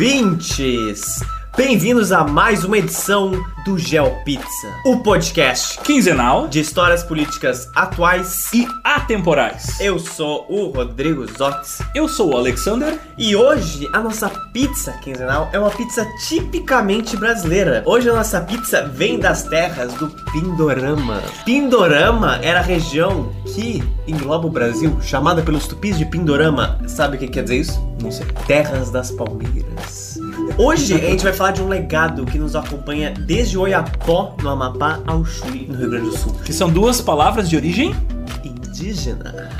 ouvintes! Bem-vindos a mais uma edição do Gel Pizza, o podcast quinzenal de histórias políticas atuais. e atemporais. Eu sou o Rodrigo Zotz Eu sou o Alexander. e hoje a nossa pizza quinzenal é uma pizza tipicamente brasileira. Hoje a nossa pizza vem das terras do Pindorama. Pindorama era a região que engloba o Brasil, chamada pelos tupis de Pindorama. Sabe o que quer dizer isso? Não sei. Terras das Palmeiras. Hoje a gente vai falar de um legado que nos acompanha desde Oiapó, no Amapá, ao Chuí, no Rio Grande do Sul. Que são duas palavras de origem Indígena.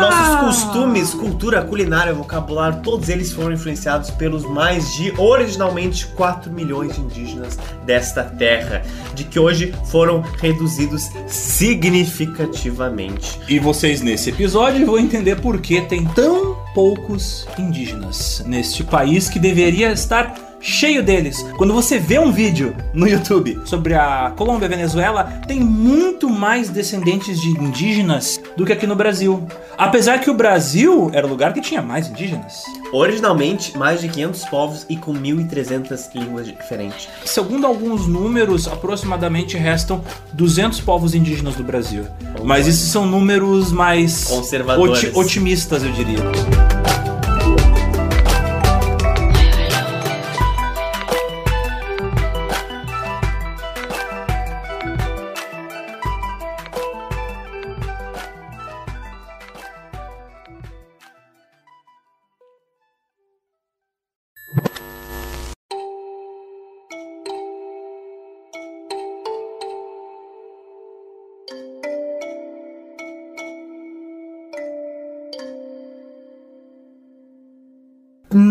Nossos costumes, cultura, culinária, vocabulário, todos eles foram influenciados pelos mais de originalmente 4 milhões de indígenas desta terra, de que hoje foram reduzidos significativamente. E vocês nesse episódio vão entender por que tem tão poucos indígenas neste país que deveria estar cheio deles. Quando você vê um vídeo no YouTube sobre a Colômbia e a Venezuela, tem muito mais descendentes de indígenas do que aqui no Brasil. Apesar que o Brasil era o lugar que tinha mais indígenas. Originalmente, mais de 500 povos e com 1.300 línguas diferentes. Segundo alguns números, aproximadamente restam 200 povos indígenas do Brasil. Mas esses são números mais Conservadores. oti- otimistas, eu diria.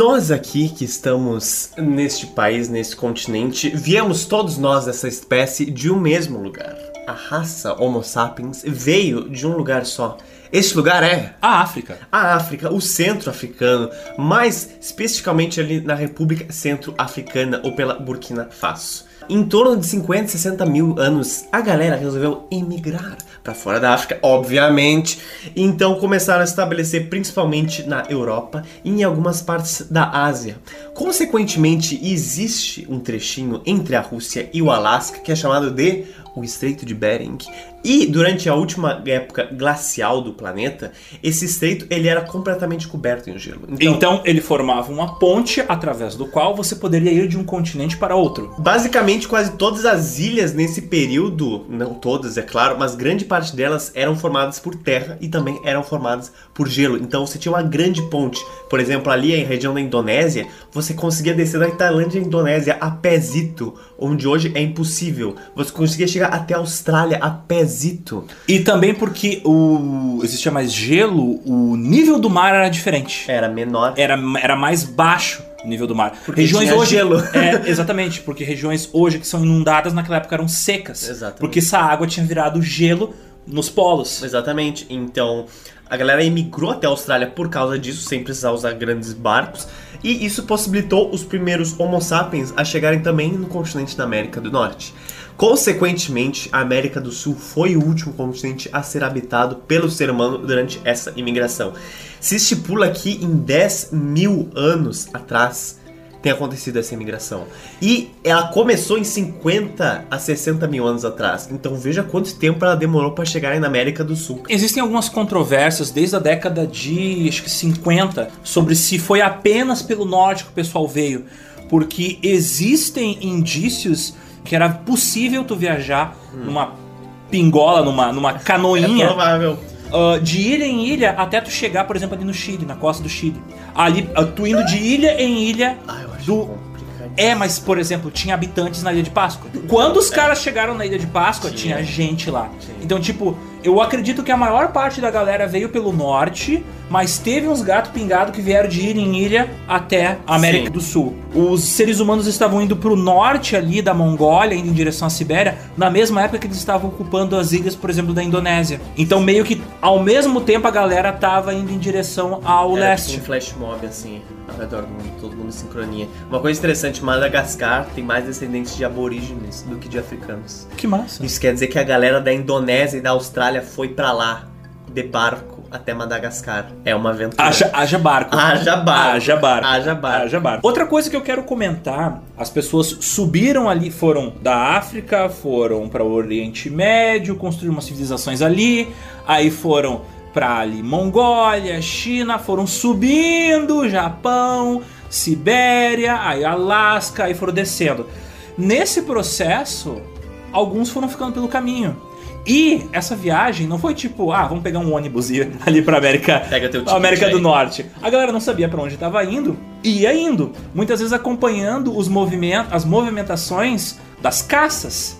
Nós aqui que estamos neste país, nesse continente, viemos todos nós dessa espécie de um mesmo lugar. A raça Homo sapiens veio de um lugar só. Este lugar é A África. a África, o centro africano, mais especificamente ali na República Centro-Africana ou pela Burkina Faso. Em torno de 50, 60 mil anos, a galera resolveu emigrar para fora da África, obviamente. Então começaram a se estabelecer principalmente na Europa e em algumas partes da Ásia. Consequentemente, existe um trechinho entre a Rússia e o Alasca que é chamado de o Estreito de Bering. E durante a última época glacial do planeta, esse estreito ele era completamente coberto em gelo. Então, ele formava uma ponte através do qual você poderia ir de um continente para outro. Basicamente, quase todas as ilhas nesse período, não todas, é claro, mas grande parte delas eram formadas por terra e também eram formadas por gelo. Então você tinha uma grande ponte. Por exemplo, ali em região da Indonésia, você conseguia descer da Tailândia à Indonésia a pezito, onde hoje é impossível. Você conseguia chegar até a Austrália a pezito. E também porque o existia mais gelo, o nível do mar era diferente. Era menor. Era, era mais baixo o nível do mar. Porque tinha hoje gelo. É, exatamente, porque regiões hoje que são inundadas naquela época eram secas. Exatamente. Porque essa água tinha virado gelo nos polos. Exatamente. Então, a galera emigrou até a Austrália por causa disso, sem precisar usar grandes barcos. E isso possibilitou os primeiros Homo sapiens a chegarem também no continente da América do Norte. Consequentemente, a América do Sul foi o último continente a ser habitado pelo ser humano durante essa imigração. Se estipula que em 10 mil anos atrás tem acontecido essa imigração. E ela começou em 50 a 60 mil anos atrás. Então veja quanto tempo ela demorou para chegar na América do Sul. Existem algumas controvérsias desde a década de acho que 50 sobre se foi apenas pelo norte que o pessoal veio, porque existem indícios que era possível tu viajar numa pingola, numa, numa É canoinha provável. ah, de ilha em ilha até tu chegar, por exemplo, ali no Chile, na costa do Chile. Ali, ah, tu indo de ilha em ilha Ah, eu acho do. É, mas, por exemplo, tinha habitantes na Ilha de Páscoa. Quando os caras chegaram na Ilha de Páscoa, Tinha. tinha gente lá. Tinha. Então, tipo, eu acredito que a maior parte da galera veio pelo norte, mas teve uns gatos pingados que vieram de ilha em ilha até a América Sim. do Sul. Os seres humanos estavam indo pro norte ali da Mongólia, indo em direção à Sibéria, na mesma época que eles estavam ocupando as ilhas, por exemplo, da Indonésia. Então, meio que ao mesmo tempo a galera tava indo em direção ao Era leste. tipo um flash mob, assim, ao redor do mundo, todo mundo em sincronia. Uma coisa interessante, Madagascar tem mais descendentes de aborígenes do que de africanos. Que massa. Isso quer dizer que a galera da Indonésia e da Austrália foi pra lá de barco até Madagascar. É uma aventura. Haja, haja barco. Haja barco. Haja barco. Haja barco. Haja barco. Outra coisa que eu quero comentar: as pessoas subiram ali, foram da África, foram para o Oriente Médio, construíram umas civilizações ali, aí foram para ali Mongólia, China, foram subindo, Japão, Sibéria, aí Alasca, aí foram descendo. Nesse processo, alguns foram ficando pelo caminho. E essa viagem não foi tipo, ah, vamos pegar um ônibus e ir ali pra América, Pega teu América do aí. Norte. A galera não sabia pra onde estava indo e ia indo. Muitas vezes acompanhando os movimentos, as movimentações das caças.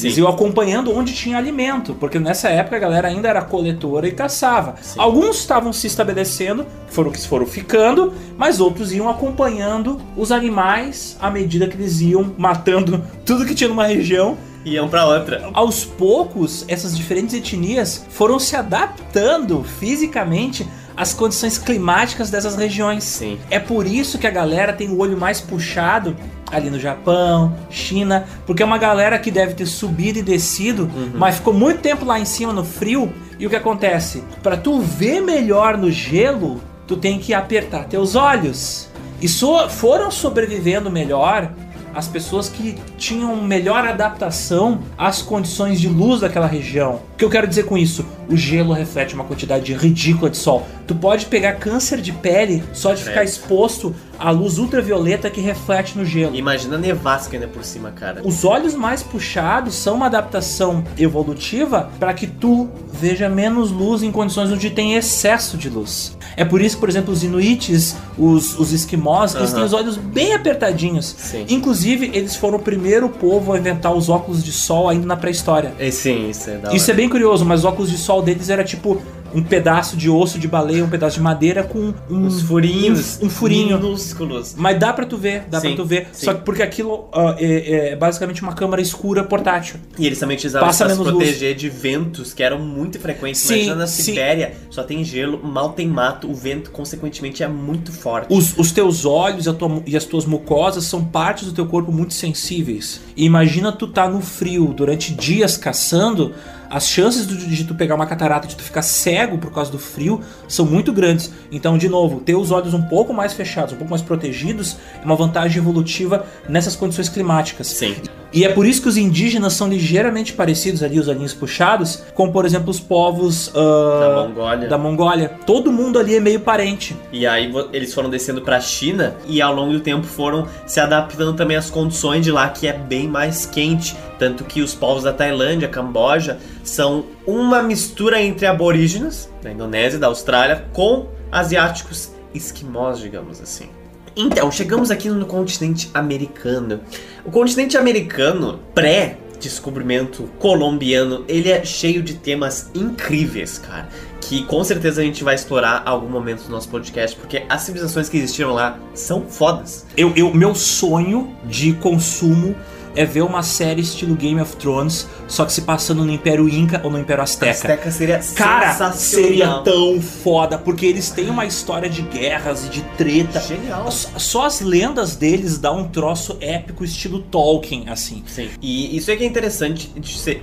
Eles Sim. iam acompanhando onde tinha alimento, porque nessa época a galera ainda era coletora e caçava. Sim. Alguns estavam se estabelecendo, foram que foram ficando, mas outros iam acompanhando os animais à medida que eles iam matando tudo que tinha numa região Iam pra outra. aos poucos, essas diferentes etnias foram se adaptando fisicamente às condições climáticas dessas regiões. Sim. É por isso que a galera tem o olho mais puxado ali no Japão, China, porque é uma galera que deve ter subido e descido, mas ficou muito tempo lá em cima no frio. E o que acontece? Para tu ver melhor no gelo, tu tem que apertar teus olhos. E so- foram sobrevivendo melhor as pessoas que tinham melhor adaptação às condições de luz daquela região. O que eu quero dizer com isso? O gelo reflete uma quantidade ridícula de sol. Tu pode pegar câncer de pele só de ficar Credo. exposto à luz ultravioleta que reflete no gelo. Imagina a nevasca ainda por cima, cara. Os olhos mais puxados são uma adaptação evolutiva para que tu veja menos luz em condições onde tem excesso de luz. É por isso que, por exemplo, os inuites, os, os esquimós, eles Aham. têm os olhos bem apertadinhos. Sim. Inclusive, eles foram o primeiro povo a inventar os óculos de sol ainda na pré-história. É, sim, isso é da Isso é hora. bem curioso, mas os óculos de sol deles era tipo um pedaço de osso de baleia, um pedaço de madeira com um, Uns furinhos. um, um furinho. Minúsculos. Mas dá pra tu ver, dá Sim, pra tu ver. sim. Só que porque aquilo ah, é, é basicamente uma câmara escura portátil. E eles também Passa isso pra se menos luz. proteger de ventos que eram muito frequentes. Sim, Imagina na sim. Sibéria, só tem gelo, mal tem mato, o vento, consequentemente, é muito forte. Os, os teus olhos e, a tua e as tuas mucosas são partes do teu corpo muito sensíveis. E imagina tu tá no frio durante dias caçando, as chances de, de tu pegar uma catarata, de tu ficar cego por causa do frio, são muito grandes. Então, de novo, ter os olhos um pouco mais fechados, um pouco mais protegidos, é uma vantagem evolutiva nessas condições climáticas. Sim. E é por isso que os indígenas são ligeiramente parecidos ali, os olhinhos puxados, com, por exemplo, os povos ah, Da Mongólia. da Mongólia. Todo mundo ali é meio parente. E aí eles foram descendo pra China e ao longo do tempo foram se adaptando também às condições de lá, que é bem mais quente. Tanto que os povos da Tailândia, Camboja, são uma mistura entre aborígenes, da Indonésia, da Austrália, com asiáticos esquimós, digamos assim. Então, chegamos aqui no continente americano. O continente americano, pré-descobrimento colombiano, ele é cheio de temas incríveis, cara. Que com certeza a gente vai explorar algum momento do nosso podcast, porque as civilizações que existiram lá são fodas. Eu, eu, meu sonho de consumo é ver uma série estilo Game of Thrones, só que se passando no Império Inca ou no Império Azteca. Azteca seria Cara, seria tão foda, porque eles têm uma história de guerras e de treta. Genial. Só as lendas deles dão um troço épico estilo Tolkien, assim. Sim. E isso é que é interessante.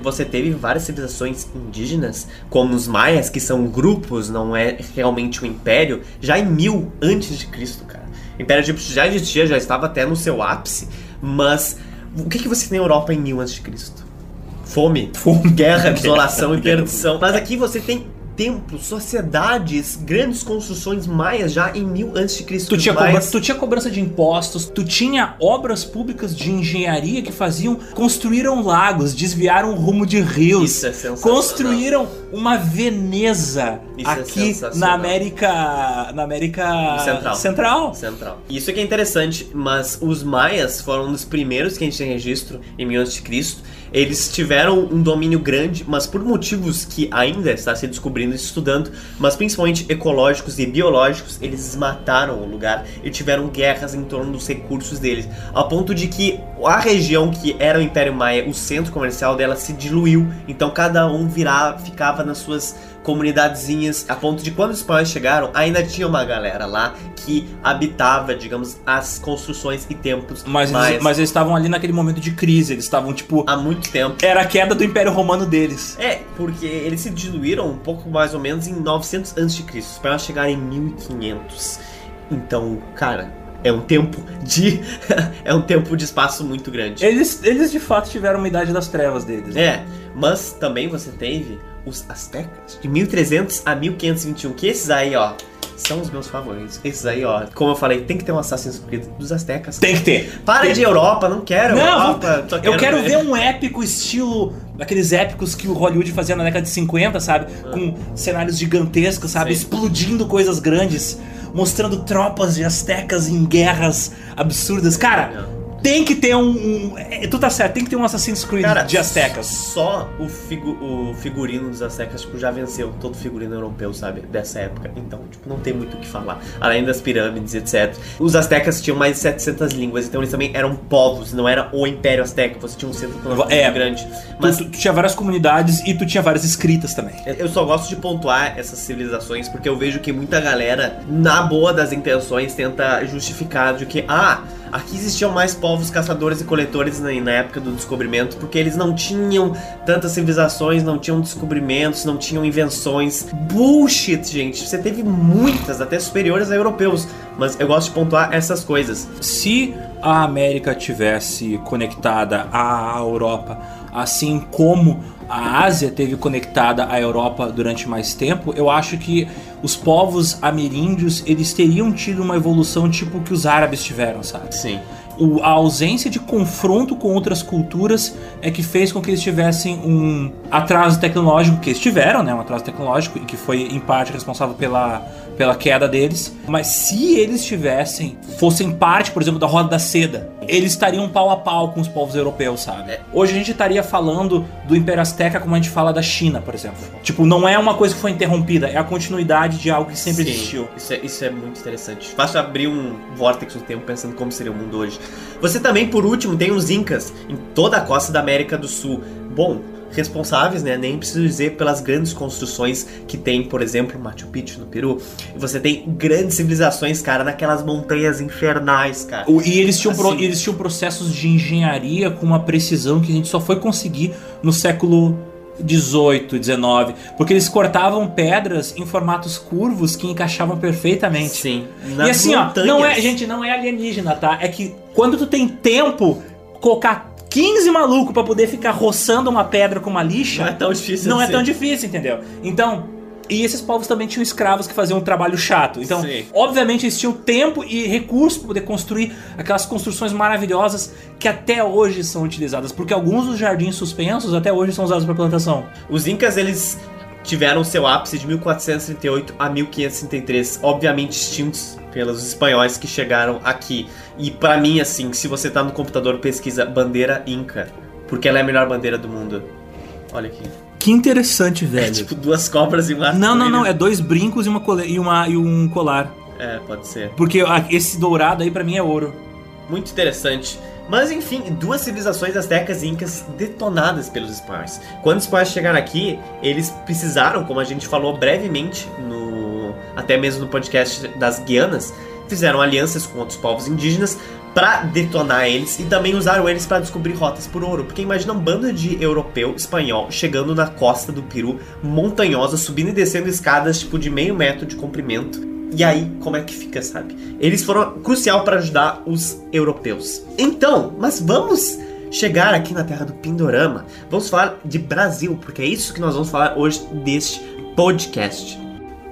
Você teve várias civilizações indígenas, como os maias, que são grupos, não é realmente um império, já em mil antes de Cristo, cara. O Império Egípcio já existia, já estava até no seu ápice, mas o que, que você tem na Europa em mil antes de Cristo? Fome, Fome. guerra, desolação e perdição. Mas aqui você tem templos, sociedades, grandes construções maias já em mil antes de Cristo. Tu tinha, tu tinha cobrança de impostos, tu tinha obras públicas de engenharia que faziam, construíram lagos, desviaram o rumo de rios, é construíram uma Veneza Isso é aqui sensacional. na América, na América Central. Central. Central. Isso aqui é interessante, mas os maias foram um dos primeiros que a gente tem registro em 1000 a.C. Eles tiveram um domínio grande, mas por motivos que ainda está se descobrindo e estudando, mas principalmente ecológicos e biológicos, eles mataram o lugar e tiveram guerras em torno dos recursos deles, ao ponto de que a região que era o Império Maia, o centro comercial dela se diluiu, então cada um virava, ficava nas suas comunidadezinhas, a ponto de quando os espanhóis chegaram, ainda tinha uma galera lá que habitava, digamos, as construções e templos Mas, mais eles, mas eles estavam ali naquele momento de crise, eles estavam tipo. há muito tempo. Era a queda do Império Romano deles. É, porque eles se diluíram um pouco mais ou menos em 900 a.C. Espanhóis chegaram em 1500. Então, cara, é um tempo de é um tempo de espaço muito grande. Eles, eles de fato tiveram uma idade das trevas deles. É, mas também você teve os astecas de 1300 a 1521, que esses aí, ó, são os meus favoritos. Esses aí, ó, como eu falei, tem que ter um Assassin's Creed dos astecas. Tem que ter. Para de Europa, não quero Não, Europa. só Eu quero ver um épico estilo daqueles épicos que o Hollywood fazia na década de 50, sabe? Com cenários gigantescos, sabe? Sim. Explodindo coisas grandes, mostrando tropas de astecas em guerras absurdas. Cara, tem que ter um, um- é, Tu tá certo, tem que ter um Assassin's Creed Cara, de astecas. Só o, figu- o figurino dos astecas, tipo, já venceu todo figurino europeu, sabe? Dessa época. Então, tipo, não tem muito o que falar. Além das pirâmides, etc. Os astecas tinham mais de 700 línguas, então eles também eram povos, não era o Império Azteca. Você tinha um centro econômico É. muito grande. Mas Mas tu, tu tinha várias comunidades e tu tinha várias escritas também. eu só gosto de pontuar essas civilizações porque eu vejo que muita galera, na boa das intenções, tenta justificar de que, ah, aqui existiam mais povos caçadores e coletores na, na época do descobrimento, porque eles não tinham tantas civilizações, não tinham descobrimentos, não tinham invenções. Bullshit, gente. Você teve muitas, até superiores a europeus. Mas eu gosto de pontuar essas coisas. Se a América tivesse conectada à Europa, assim como a Ásia teve conectada à Europa durante mais tempo, eu acho que os povos ameríndios eles teriam tido uma evolução tipo que os árabes tiveram, sabe? Sim. O- a ausência de confronto com outras culturas é que fez com que eles tivessem um atraso tecnológico, que eles tiveram, né? Um atraso tecnológico e que foi em parte responsável pela, pela queda deles. Mas se eles tivessem, fossem parte, por exemplo, da Roda da Seda, eles estariam pau a pau com os povos europeus, sabe? É. Hoje a gente estaria falando do Império Azteca como a gente fala da China, por exemplo. Tipo, não é uma coisa que foi interrompida, é a continuidade de algo que sempre Sim, existiu. Isso é, isso é muito interessante. Fácil abrir um vórtice no tempo pensando como seria o mundo hoje. Você também, por último, tem os Incas em toda a costa da América do Sul. Bom, responsáveis, né? Nem preciso dizer pelas grandes construções que tem, por exemplo, Machu Picchu no Peru. Você tem grandes civilizações, cara, naquelas montanhas infernais, cara. E eles tinham, pro- Assim. eles tinham processos de engenharia com uma precisão que a gente só foi conseguir no século 18, 19, porque eles cortavam pedras em formatos curvos que encaixavam perfeitamente. Sim. e assim, ó, não é, gente, não é alienígena, tá? É que quando tu tem tempo, colocar 15 malucos pra poder ficar roçando uma pedra com uma lixa, Não é tão difícil não é assim. tão difícil, entendeu? Então, e esses povos também tinham escravos que faziam um trabalho chato. Então, Sim. obviamente, eles tinham tempo e recurso para poder construir aquelas construções maravilhosas que até hoje são utilizadas, porque alguns dos jardins suspensos até hoje são usados para plantação. Os Incas, eles tiveram seu ápice de 1438 a 1533, obviamente extintos pelos espanhóis que chegaram aqui. E pra mim, assim, se você tá no computador, pesquisa bandeira Inca, porque ela é a melhor bandeira do mundo. Olha aqui. Que interessante, É velho. tipo duas cobras e uma não, não, não, é dois brincos e, uma cole- e, uma, e um colar. É, pode ser. Porque esse dourado aí pra mim é ouro. Muito interessante. Mas enfim, duas civilizações astecas e incas detonadas pelos espanhóis. Quando os espanhóis chegaram aqui, eles precisaram, como a gente falou brevemente no até mesmo no podcast das Guianas, fizeram alianças com outros povos indígenas para detonar eles e também usaram eles para descobrir rotas por ouro. Porque imagina um bando de europeu, espanhol, chegando na costa do Peru, montanhosa, subindo e descendo escadas tipo de meio metro de comprimento. E aí, como é que fica, sabe? Eles foram crucial para ajudar os europeus. Então, mas vamos chegar aqui na terra do Pindorama. Vamos falar de Brasil, porque é isso que nós vamos falar hoje deste podcast.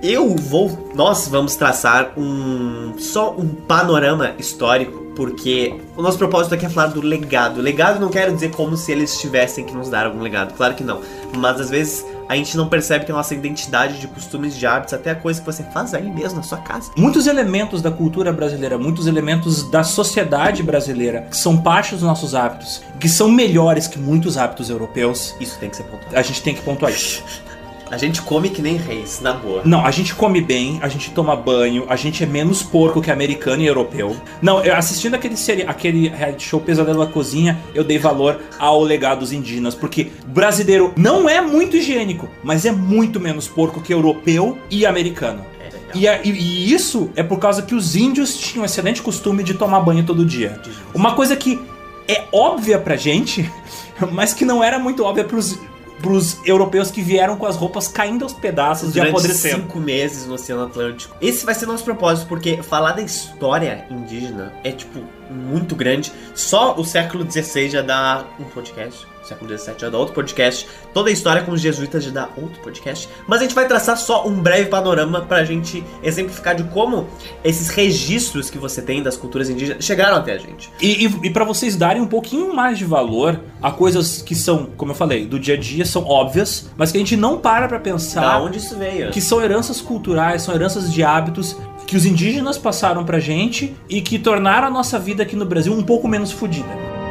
Eu vou, nós vamos traçar um só um panorama histórico, porque o nosso propósito aqui é falar do legado. Legado não quero dizer como se eles tivessem que nos dar algum legado, claro que não. Mas às vezes a gente não percebe que a nossa identidade de costumes, de hábitos, até a coisa que você faz aí mesmo na sua casa. Muitos elementos da cultura brasileira, muitos elementos da sociedade brasileira que são parte dos nossos hábitos, que são melhores que muitos hábitos europeus, Isso tem que ser pontuado. a gente tem que pontuar isso. A gente come que nem reis, na boa. Não, a gente come bem, a gente toma banho, a gente é menos porco que americano e europeu. Não, eu assistindo aquele, série, aquele reality show Pesadelo da Cozinha, eu dei valor ao legado dos indígenas, porque brasileiro não é muito higiênico, mas é muito menos porco que europeu e americano. É. E, a- e- e isso é por causa que os índios tinham excelente costume de tomar banho todo dia. Uma coisa que é óbvia pra gente, mas que não era muito óbvia pros, pros europeus que vieram com as roupas caindo aos pedaços de Durante apodrecendo. cinco meses no Oceano Atlântico. Esse vai ser nosso propósito, porque falar da história indígena é, tipo, muito grande. Só o século XVI já dá um podcast. Século XVII já dá outro podcast. Toda a história com os jesuítas já dá outro podcast. Mas a gente vai traçar só um breve panorama pra gente exemplificar de como esses registros que você tem das culturas indígenas chegaram até a gente. E, e, e para vocês darem um pouquinho mais de valor a coisas que são, como eu falei, do dia a dia, são óbvias, mas que a gente não para pra Da pensar onde isso veio? que são heranças culturais, são heranças de hábitos que os indígenas passaram pra gente e que tornaram a nossa vida aqui no Brasil um pouco menos fodida.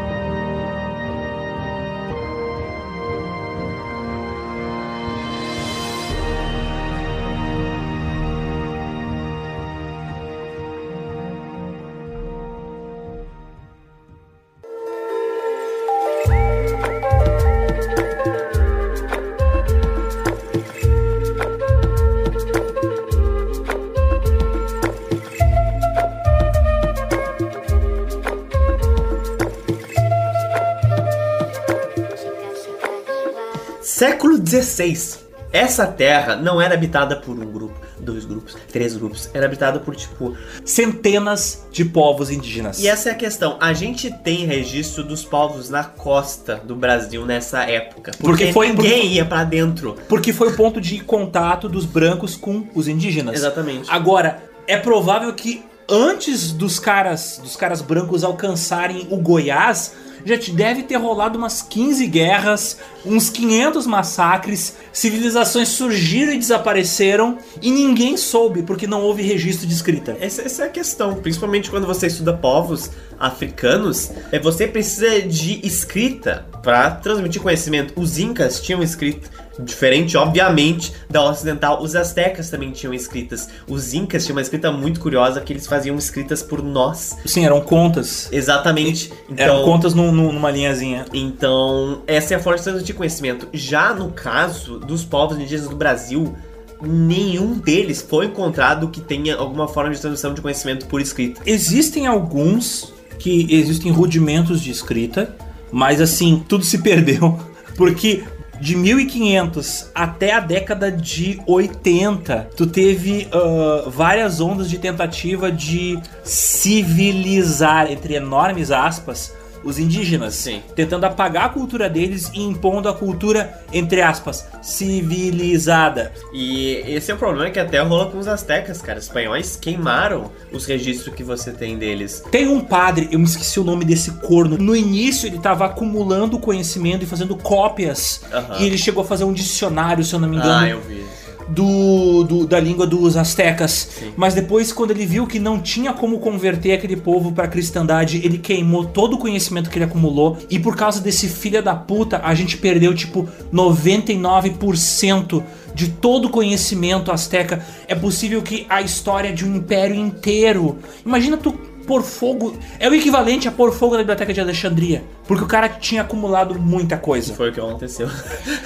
Século XVI. Essa terra não era habitada por um grupo, dois grupos, três grupos. Era habitada por, tipo. Centenas de povos indígenas. E essa é a questão. A gente tem registro dos povos na costa do Brasil nessa época. Porque, Porque foi- ninguém ia pra dentro. Porque foi o ponto de contato dos brancos com os indígenas. Exatamente. Agora, é provável que antes dos caras, dos caras brancos alcançarem o Goiás, já te deve ter rolado umas 15 guerras, uns 500 massacres, civilizações surgiram e desapareceram e ninguém soube porque não houve registro de escrita. Essa, essa é a questão, principalmente quando você estuda povos africanos, é você precisa de escrita para transmitir conhecimento. Os incas tinham escrita, diferente, obviamente, da ocidental. Os astecas também tinham escritas. Os incas tinham uma escrita muito curiosa que eles faziam escritas por nós. Sim, eram contas. Exatamente. Eram Então, contas num- num- numa linhazinha. então, essa é a forma de transmitir conhecimento. Já no caso dos povos indígenas do Brasil, nenhum deles foi encontrado que tenha alguma forma de transmissão de conhecimento por escrita. Existem alguns que existem rudimentos de escrita, mas assim, tudo se perdeu. Porque de 1500 até a década de 80, tu teve ah, várias ondas de tentativa de civilizar, entre enormes aspas, os indígenas. Sim. Tentando apagar a cultura deles e impondo a cultura, entre aspas, civilizada. E esse é o problema que até rola com os astecas, cara. Os espanhóis queimaram os registros que você tem deles. Tem um padre, eu me esqueci o nome desse corno. No início ele tava acumulando conhecimento e fazendo cópias. Aham. E ele chegou a fazer um dicionário, se eu não me engano, Ah, eu vi. Do, do- da língua dos astecas. Sim. Mas depois, quando ele viu que não tinha como converter aquele povo pra cristandade, ele queimou todo o conhecimento que ele acumulou. E por causa desse filho da puta, a gente perdeu tipo 99% de todo o conhecimento asteca. É possível que a história de um império inteiro. Imagina tu pôr fogo. É o equivalente a pôr fogo na biblioteca de Alexandria. Porque o cara tinha acumulado muita coisa. Foi o que aconteceu.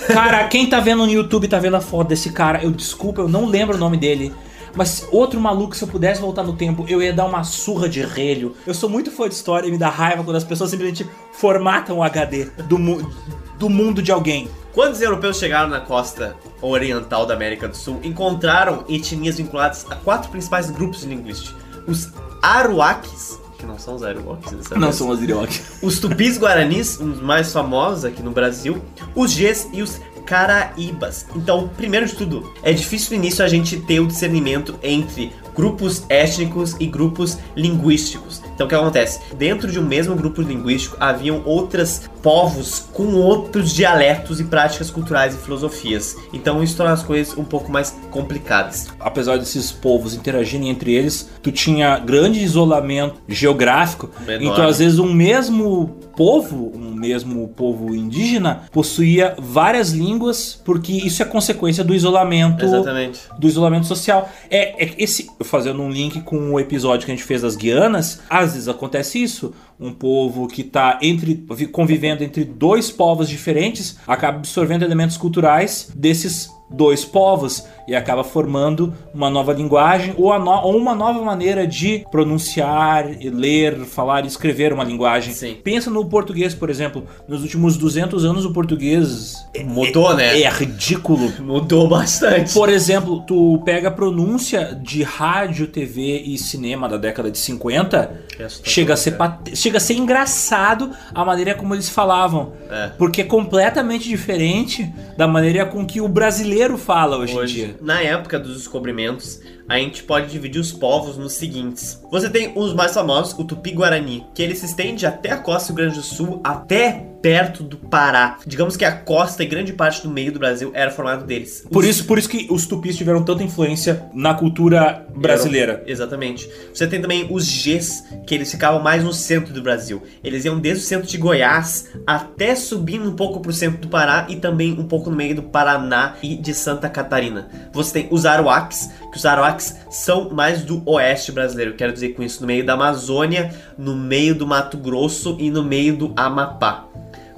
Cara, quem tá vendo no YouTube tá vendo a foto desse cara. Eu desculpa, eu não lembro o nome dele. Mas outro maluco, se eu pudesse voltar no tempo, eu ia dar uma surra de relho. Eu sou muito fã de história e me dá raiva quando as pessoas simplesmente formatam o HD do, mu- do mundo de alguém. Quando os europeus chegaram na costa oriental da América do Sul, encontraram etnias vinculadas a quatro principais grupos linguísticos. Os Aruaques, que não são os Aruaques dessa vez. os Irioque. Os Tupis Guaranis, um dos mais famosos aqui no Brasil, os Gês e os Caraíbas. Então, primeiro de tudo, é difícil no início a gente ter o discernimento entre grupos étnicos e grupos linguísticos. Então o que acontece? Dentro de um mesmo grupo linguístico haviam outros povos com outros dialetos e práticas culturais e filosofias. Então isso torna as coisas um pouco mais complicadas. Apesar desses povos interagirem entre eles, tu tinha grande isolamento geográfico. Menor. Então às vezes um mesmo povo, um mesmo povo indígena, possuía várias línguas, porque isso é consequência do isolamento Exatamente. do isolamento social. É, é esse, fazendo um link com o episódio que a gente fez das Guianas, às vezes acontece isso. Um povo que está entre convivendo entre dois povos diferentes acaba absorvendo elementos culturais desses dois povos e acaba formando uma nova linguagem ou, no- ou uma nova maneira de pronunciar, ler, falar e escrever uma linguagem. Sim. Pensa no português, por exemplo. Nos últimos 200 anos o português é- Mudou, né? é ridículo. Mudou bastante. Por exemplo, tu pega a pronúncia de rádio, TV e cinema da década de 50, É assustador, chega a ser pat- chega a ser engraçado a maneira como eles falavam, É. porque é completamente diferente da maneira com que o brasileiro fala hoje, em Hoje, dia. Na época dos descobrimentos, a gente pode dividir os povos nos seguintes. Você tem os mais famosos, o Tupi-Guarani, que ele se estende até a costa do Rio Grande do Sul, até perto do Pará. Digamos que a costa e grande parte do meio do Brasil era formado deles. Por Os- isso, por isso que os tupis tiveram tanta influência na cultura brasileira. Exatamente. Você tem também os Gs, que eles ficavam mais no centro do Brasil. Eles iam desde o centro de Goiás até subindo um pouco pro centro do Pará e também um pouco no meio do Paraná e de Santa Catarina. Você tem os Aruacs, que os Aruacs são mais do oeste brasileiro. Quero dizer com isso, no meio da Amazônia, no meio do Mato Grosso e no meio do Amapá.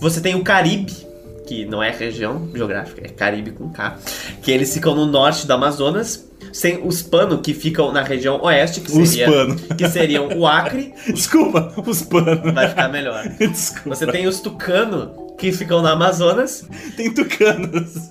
Você tem o Caribe, que não é região geográfica, é Caribe com K, que eles ficam no norte do Amazonas. Sem os Pano, que ficam na região oeste, que, Os seria, Pano. que seriam o Acre, Desculpa, os panos. vai ficar melhor. Desculpa. Você tem os Tucano, que ficam no Amazonas. Tem tucanos.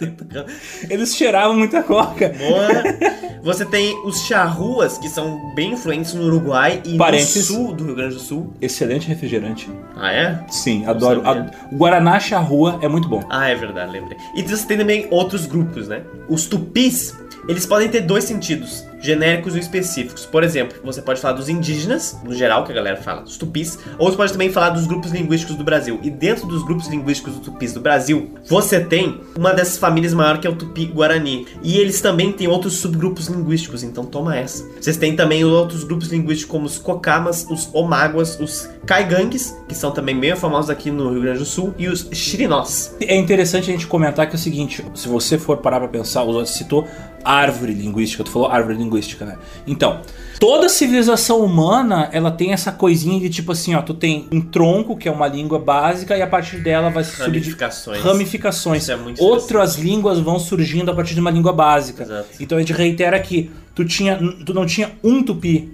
Eles cheiravam muita coca. Boa. Você tem os Charruas, que são bem influentes no Uruguai e Parênteses. no sul do Rio Grande do Sul. Excelente refrigerante. Ah, é? Sim, adoro. sabia. Guaraná Charrua é muito bom. Ah, é verdade, lembrei. E você tem também outros grupos, né? Os tupis, eles podem ter dois sentidos, genéricos e específicos. Por exemplo, você pode falar dos indígenas, no geral, que a galera fala, os tupis, ou você pode também falar dos grupos linguísticos do Brasil. E dentro dos grupos linguísticos do tupis do Brasil, você tem uma dessas famílias maior que é o tupi-guarani. E eles também têm outros subgrupos linguísticos, então toma essa. Vocês têm também outros grupos linguísticos como os cocamas, os omáguas, os caigangues, que são também bem famosos aqui no Rio Grande do Sul, e os xirinós. É interessante a gente comentar que é o seguinte: se você for parar pra pensar, o Zod citou árvore linguística, tu falou árvore linguística, né? Então, toda civilização humana, ela tem essa coisinha de tipo assim, ó, tu tem um tronco, que é uma língua básica, e a partir dela vai se Ramificações. ramificações. Isso é muito Outras línguas vão surgindo a partir de uma língua básica. Exato. Então a gente reitera aqui, tu tinha, tu não tinha um tupi,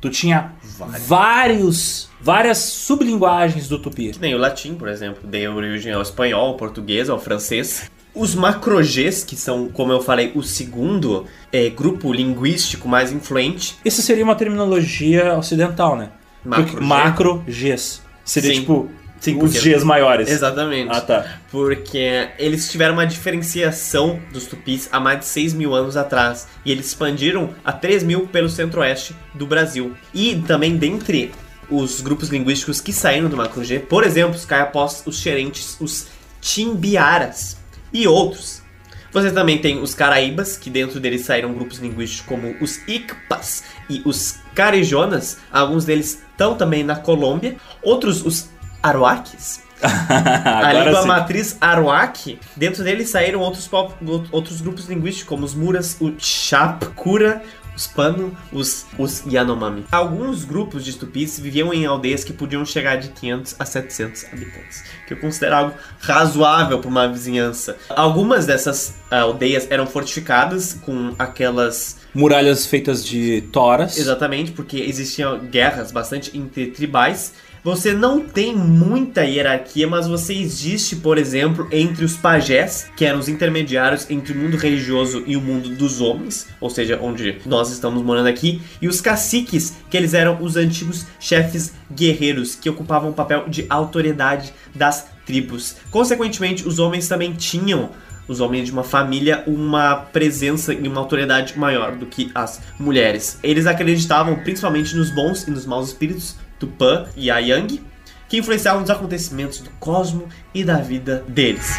tu tinha vários, várias sublinguagens do tupi. Que nem o latim, por exemplo, deu origem ao espanhol, ao português, ao francês. Os macrogês, que são, como eu falei, o segundo é, grupo linguístico mais influente. Isso seria uma terminologia ocidental, né? Macro Porque G? macro. Seria Sim. tipo Sim, os Gs maiores. Exatamente. Ah, tá. Porque eles tiveram uma diferenciação dos tupis há mais de 6 mil anos atrás. E eles expandiram a 3 mil pelo centro-oeste do Brasil. E também dentre os grupos linguísticos que saíram do Macro G, por exemplo, os caiapós, os xerentes, os timbiaras e outros. Você também tem os caraíbas, que dentro deles saíram grupos linguísticos como os Icpas e os carijonas. Alguns deles estão também na Colômbia. Outros, os aruaques, a língua sim. matriz Aruac, dentro dele saíram outros, outros grupos linguísticos, como os Muras, o Chapcura, os Pano, os, os Yanomami. Alguns grupos de tupis viviam em aldeias que podiam chegar de 500 a 700 habitantes, que eu considero algo razoável para uma vizinhança. Algumas dessas ah, aldeias eram fortificadas com aquelas Muralhas feitas de toras. Exatamente, porque existiam guerras bastante intertribais. Você não tem muita hierarquia, mas você existe, por exemplo, entre os pajés, que eram os intermediários entre o mundo religioso e o mundo dos homens, ou seja, onde nós estamos morando aqui, e os caciques, que eles eram os antigos chefes guerreiros, que ocupavam o papel de autoridade das tribos. Consequentemente, os homens também tinham os homens de uma família uma presença e uma autoridade maior do que as mulheres. Eles acreditavam principalmente nos bons e nos maus espíritos, Tupã e a Yang, que influenciavam os acontecimentos do cosmo e da vida deles.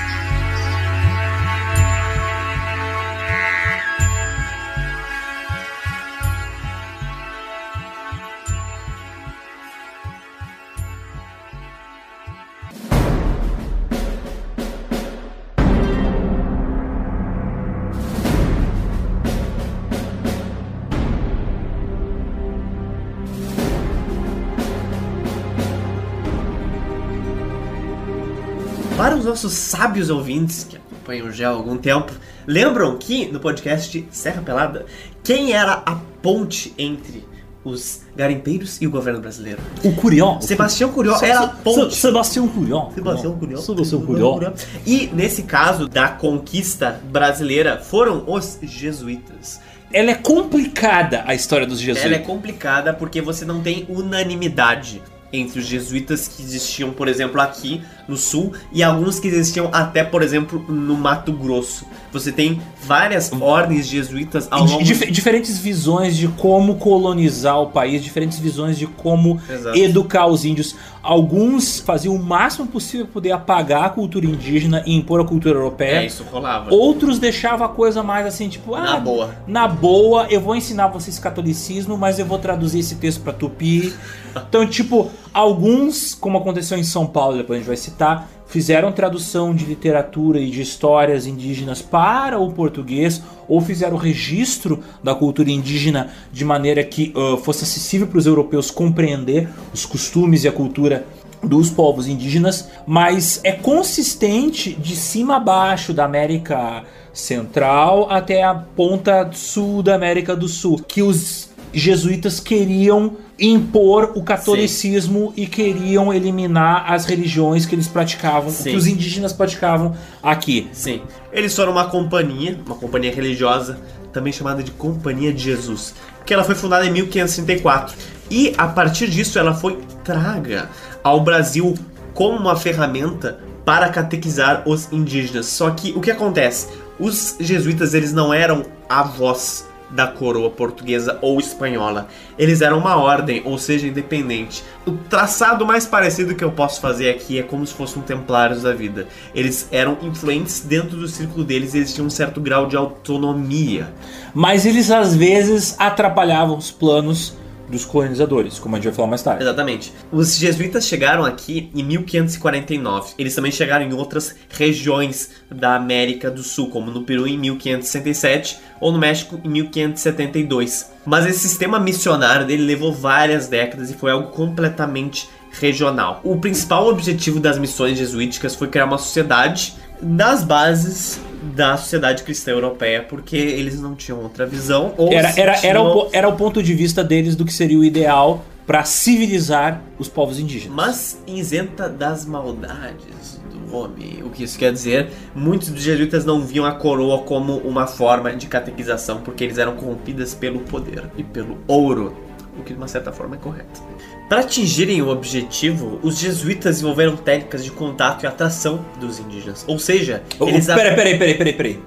Nossos sábios ouvintes que acompanham já há algum tempo, lembram que no podcast Serra Pelada, quem era a ponte entre os garimpeiros e o governo brasileiro? O Curió. Sebastião Curió era a ponte. Sebastião Curió. Sebastião Curió. Sebastião Curió. E nesse caso da conquista brasileira foram os jesuítas. Ela é complicada a história dos Ela é jesuítas. complicada porque você não tem unanimidade entre os jesuítas que existiam, por exemplo, aqui no sul e alguns que existiam até, por exemplo, no Mato Grosso. Você tem várias ordens jesuítas ao longo dif- diferentes visões de como colonizar o país, diferentes visões de como Exato. educar os índios. Alguns faziam o máximo possível para poder apagar a cultura indígena e impor a cultura europeia. É, isso rolava. Outros deixavam a coisa mais assim, tipo, ah, Na boa. Na boa, eu vou ensinar vocês catolicismo, mas eu vou traduzir esse texto pra tupi. Então, tipo, alguns, como aconteceu em São Paulo, depois a gente vai citar, fizeram tradução de literatura e de histórias indígenas para o português ou fizeram registro da cultura indígena de maneira que ah, fosse acessível para os europeus compreender os costumes e a cultura dos povos indígenas, mas é consistente de cima a baixo da América Central até a ponta sul da América do Sul, que os jesuítas queriam impor o catolicismo e queriam eliminar as religiões que eles praticavam, Sim. que os indígenas praticavam aqui. Sim. Eles foram uma companhia, uma companhia religiosa, também chamada de Companhia de Jesus, que ela foi fundada em 1534. E a partir disso ela foi traga ao Brasil como uma ferramenta para catequizar os indígenas. Só que o que acontece? Os jesuítas eles não eram a voz da coroa portuguesa ou espanhola. Eles eram uma ordem, ou seja, independente. O traçado mais parecido que eu posso fazer aqui é como se fossem templários da vida. Eles eram influentes dentro do círculo deles, eles tinham um certo grau de autonomia. Mas eles às vezes atrapalhavam os planos dos colonizadores, como a gente vai falar mais tarde. Exatamente. Os jesuítas chegaram aqui em 1549. Eles também chegaram em outras regiões da América do Sul, como no Peru em 1567 ou no México em 1572. Mas esse sistema missionário dele levou várias décadas e foi algo completamente regional. O principal objetivo das missões jesuíticas foi criar uma sociedade das bases da sociedade cristã europeia, porque eles não tinham outra visão. Ou Era, era, era, tinham- o, po- era o ponto de vista deles do que seria o ideal para civilizar os povos indígenas. mas isenta das maldades do homem. O que isso quer dizer? Muitos dos jesuítas não viam a coroa como uma forma de catequização, porque eles eram corrompidas pelo poder e pelo ouro, o que de uma certa forma é correto. Para atingirem o objetivo, os jesuítas desenvolveram técnicas de contato e atração dos indígenas. Ou seja, Oh, eles peraí, peraí, peraí, peraí, peraí.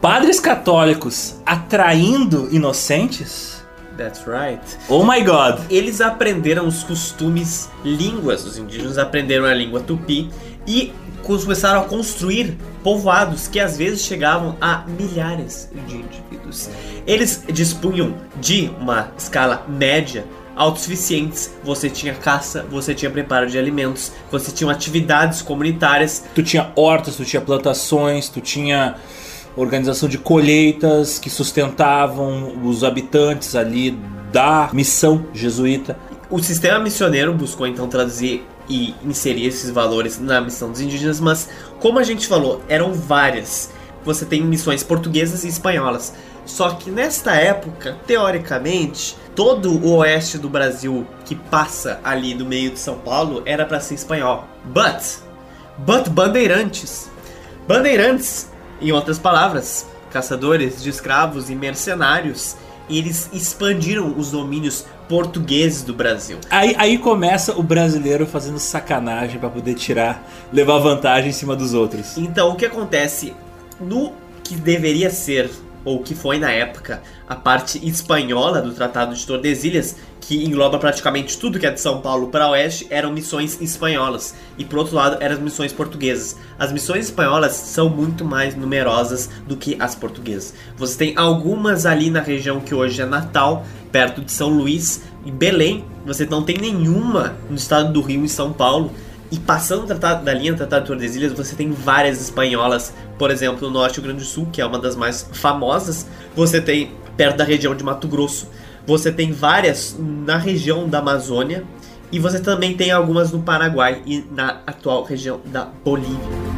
Padres católicos atraindo inocentes? That's right. Oh my god. Eles aprenderam os costumes, línguas, os indígenas aprenderam a língua tupi e começaram a construir povoados que às vezes chegavam a milhares de indivíduos. Eles dispunham de uma escala média autossuficientes. Você tinha caça, você tinha preparo de alimentos, você tinha atividades comunitárias. Tu tinha hortas, tu tinha plantações, tu tinha organização de colheitas que sustentavam os habitantes ali da missão jesuíta. O sistema missioneiro buscou então traduzir e inserir esses valores na missão dos indígenas, mas como a gente falou, eram várias. Você tem missões portuguesas e espanholas. Só que nesta época, teoricamente, todo o oeste do Brasil que passa ali do meio de São Paulo era para ser espanhol. But, but bandeirantes. Bandeirantes, em outras palavras, caçadores de escravos e mercenários, eles expandiram os domínios portugueses do Brasil. Aí, aí começa o brasileiro fazendo sacanagem para poder tirar, levar vantagem em cima dos outros. Então, o que acontece? no que deveria ser, ou que foi na época, a parte espanhola do Tratado de Tordesilhas, que engloba praticamente tudo que é de São Paulo para oeste, eram missões espanholas. E por outro lado, eram as missões portuguesas. As missões espanholas são muito mais numerosas do que as portuguesas. Você tem algumas ali na região que hoje é Natal, perto de São Luís, e Belém. Você não tem nenhuma no estado do Rio e São Paulo. E passando da linha do Tratado de Tordesilhas, você tem várias espanholas, por exemplo, no Norte do Grande do Sul, que é uma das mais famosas. Você tem perto da região de Mato Grosso. Você tem várias na região da Amazônia. E você também tem algumas no Paraguai e na atual região da Bolívia.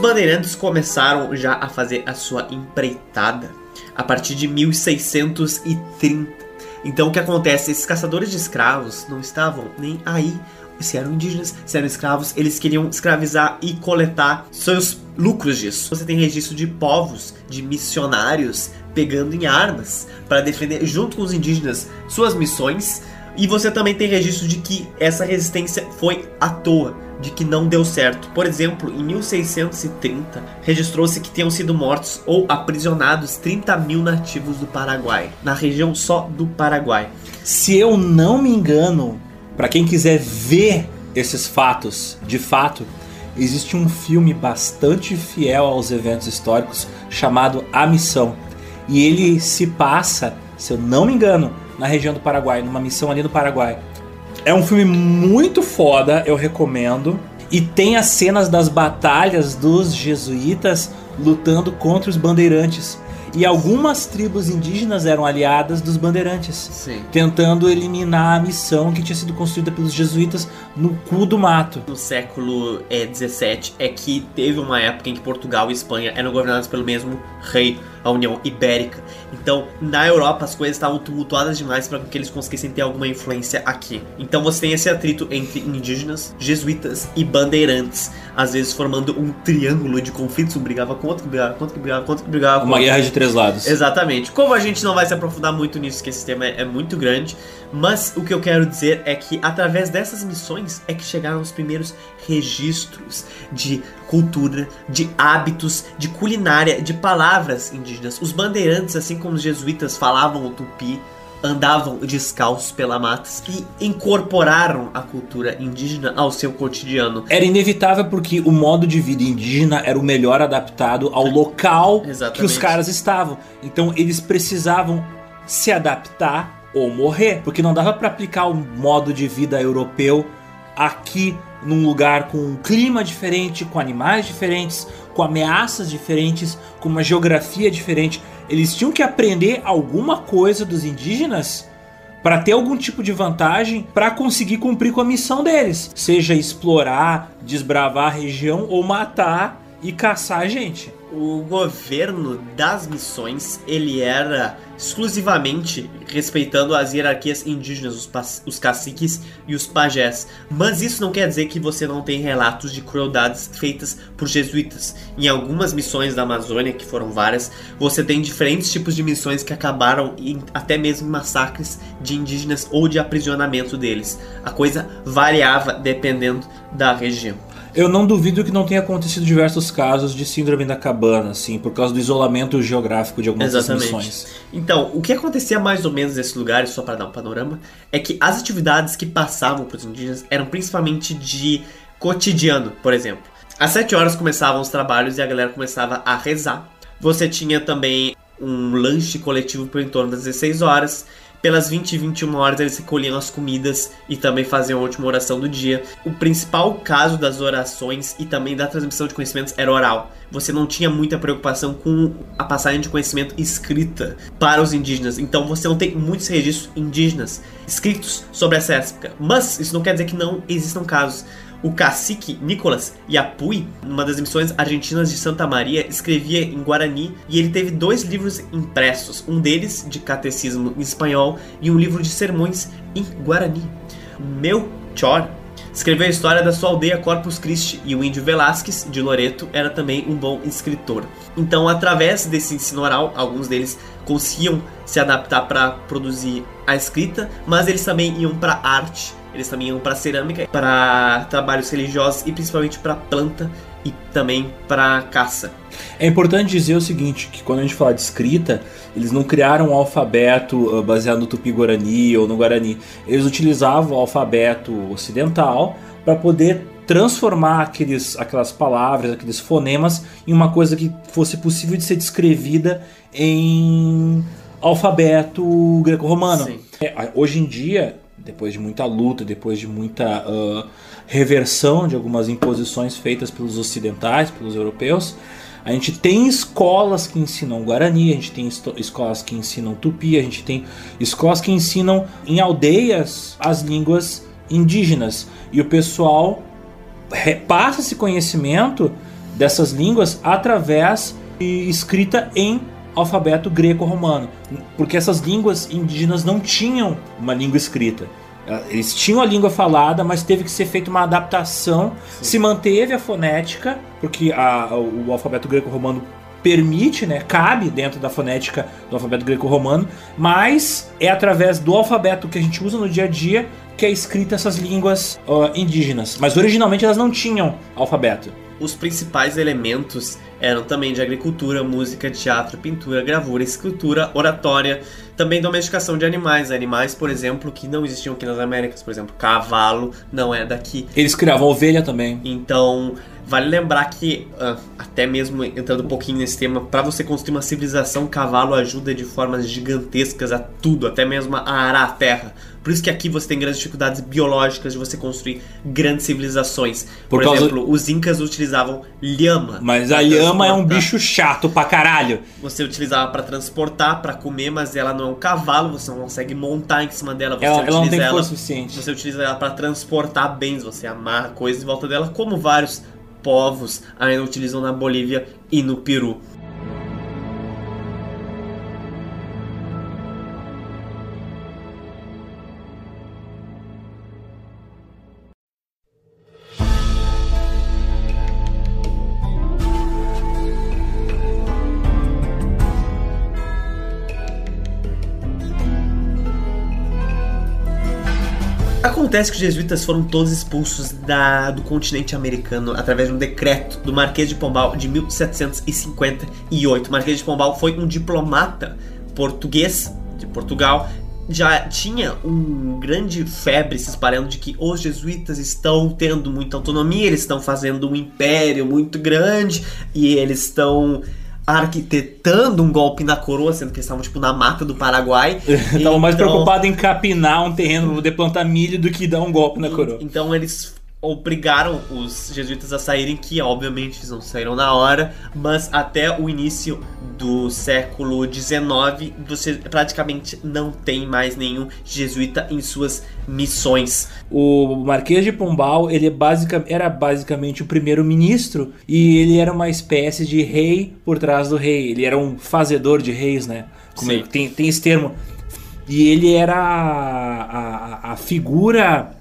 Bandeirantes começaram já a fazer a sua empreitada a partir de 1630. Então o que acontece? Esses caçadores de escravos não estavam nem aí se eram indígenas, se eram escravos, eles queriam escravizar e coletar seus lucros disso. Você tem registro de povos, de missionários pegando em armas para defender junto com os indígenas suas missões, e você também tem registro de que essa resistência foi à toa de que não deu certo. Por exemplo, em 1630, registrou-se que tenham sido mortos ou aprisionados 30 mil nativos do Paraguai, na região só do Paraguai. Se eu não me engano, para quem quiser ver esses fatos de fato, existe um filme bastante fiel aos eventos históricos chamado A Missão. E ele se passa, se eu não me engano, na região do Paraguai, numa missão ali no Paraguai. É um filme muito foda, eu recomendo. E tem as cenas das batalhas dos jesuítas lutando contra os bandeirantes. E algumas tribos indígenas eram aliadas dos bandeirantes, Sim. tentando eliminar a missão que tinha sido construída pelos jesuítas no cu do mato. No século XVII é, é que teve uma época em que Portugal e Espanha eram governados pelo mesmo rei a União Ibérica. Então, na Europa, as coisas estavam tumultuadas demais para que eles conseguissem ter alguma influência aqui. Então, você tem esse atrito entre indígenas, jesuítas e bandeirantes, às vezes formando um triângulo de conflitos. Um brigava com outro, que brigava com outro, que brigava com outro, que brigava com Uma guerra de três lados. Exatamente. Como a gente não vai se aprofundar muito nisso, que esse tema é, é muito grande, mas o que eu quero dizer é que através dessas missões é que chegaram os primeiros registros de cultura, de hábitos, de culinária, de palavras indígenas. Os bandeirantes, assim como os jesuítas falavam o tupi, andavam descalços pela matas e incorporaram a cultura indígena ao seu cotidiano. Era inevitável porque o modo de vida indígena era o melhor adaptado ao local Exatamente. que os caras estavam. Então eles precisavam se adaptar ou morrer, porque não dava para aplicar o modo de vida europeu aqui num lugar com um clima diferente, com animais diferentes, com ameaças diferentes, com uma geografia diferente. Eles tinham que aprender alguma coisa dos indígenas para ter algum tipo de vantagem para conseguir cumprir com a missão deles, seja explorar, desbravar a região ou matar e caçar a gente. O governo das missões, ele era exclusivamente respeitando as hierarquias indígenas, os, os caciques e os pajés. Mas isso não quer dizer que você não tem relatos de crueldades feitas por jesuítas. Em algumas missões da Amazônia, que foram várias, você tem diferentes tipos de missões que acabaram em até mesmo em massacres de indígenas ou de aprisionamento deles. A coisa variava dependendo da região. Eu não duvido que não tenha acontecido diversos casos de síndrome da cabana, assim, por causa do isolamento geográfico de algumas Exatamente. missões. Então, o que acontecia mais ou menos nesses lugares, só para dar um panorama, é que as atividades que passavam para os indígenas eram principalmente de cotidiano, por exemplo. Às 7 horas começavam os trabalhos e a galera começava a rezar. Você tinha também um lanche coletivo por em torno das 16 horas. Pelas 20 e 21 horas eles recolhiam as comidas e também faziam a última oração do dia. O principal caso das orações e também da transmissão de conhecimentos era oral. Você não tinha muita preocupação com a passagem de conhecimento escrita para os indígenas. Então você não tem muitos registros indígenas escritos sobre essa época. Mas isso não quer dizer que não existam casos. O cacique Nicolas Yapui, numa das emissões argentinas de Santa Maria, escrevia em Guarani e ele teve dois livros impressos, um deles de catecismo em espanhol e um livro de sermões em Guarani. Melchor escreveu a história da sua aldeia Corpus Christi e o índio Velásquez de Loreto era também um bom escritor. Então, através desse ensino oral, alguns deles conseguiam se adaptar para produzir a escrita, mas eles também iam para arte eles também iam para cerâmica, para trabalhos religiosos e principalmente para planta e também para caça. É importante dizer o seguinte, que quando a gente fala de escrita, eles não criaram um alfabeto uh, baseado no Tupi-Guarani ou no Guarani. Eles utilizavam o alfabeto ocidental para poder transformar aqueles, aquelas palavras, aqueles fonemas em uma coisa que fosse possível de ser descrevida em alfabeto greco-romano. É, hoje em dia, depois de muita luta, depois de muita uh, reversão de algumas imposições feitas pelos ocidentais, pelos europeus, a gente tem escolas que ensinam Guarani, a gente tem escolas que ensinam Tupi, a gente tem escolas que ensinam em aldeias as línguas indígenas. E o pessoal repassa esse conhecimento dessas línguas através de escrita em alfabeto greco-romano, porque essas línguas indígenas não tinham uma língua escrita. Eles tinham a língua falada, mas teve que ser feita uma adaptação. Sim. Se manteve a fonética, porque a, o alfabeto greco-romano permite, né, cabe dentro da fonética do alfabeto greco-romano, mas é através do alfabeto que a gente usa no dia a dia que é escrita essas línguas uh, indígenas. Mas originalmente elas não tinham alfabeto. Os principais elementos eram também de agricultura, música, teatro, pintura, gravura, escultura, oratória, também domesticação de animais. Animais, por exemplo, que não existiam aqui nas Américas, por exemplo, cavalo não é daqui. Eles criavam ovelha também. Então, vale lembrar que, uh, até mesmo entrando um pouquinho nesse tema, para você construir uma civilização, cavalo ajuda de formas gigantescas a tudo, até mesmo a arar a terra. Por isso que aqui você tem grandes dificuldades biológicas de você construir grandes civilizações. Por, Por exemplo, os incas utilizavam lhama. Mas a lhama é um bicho chato pra caralho. Você utilizava para transportar, para comer, mas ela não é um cavalo, você não consegue montar em cima dela. Você ela, ela não tem ela, força suficiente. Você utiliza ela para transportar bens, você amarra coisas em volta dela, como vários povos ainda utilizam na Bolívia e no Peru. Acontece que os jesuítas foram todos expulsos da, do continente americano através de um decreto do Marquês de Pombal de 1758. O Marquês de Pombal foi um diplomata português de Portugal. Já tinha um grande febre se espalhando de que os jesuítas estão tendo muita autonomia, eles estão fazendo um império muito grande e eles estão arquitetando um golpe na coroa, sendo que eles estavam, tipo, na mata do Paraguai. Estavam então... mais preocupados em capinar um terreno, poder plantar milho do que dar um golpe na coroa. Então eles obrigaram os jesuítas a saírem, que obviamente eles não saíram na hora, mas até o início do século XIX você praticamente não tem mais nenhum jesuíta em suas missões. O Marquês de Pombal ele é basic, era basicamente o primeiro-ministro e ele era uma espécie de rei por trás do rei. Ele era um fazedor de reis, né? Como ele, tem, tem esse termo. E ele era a, a, a figura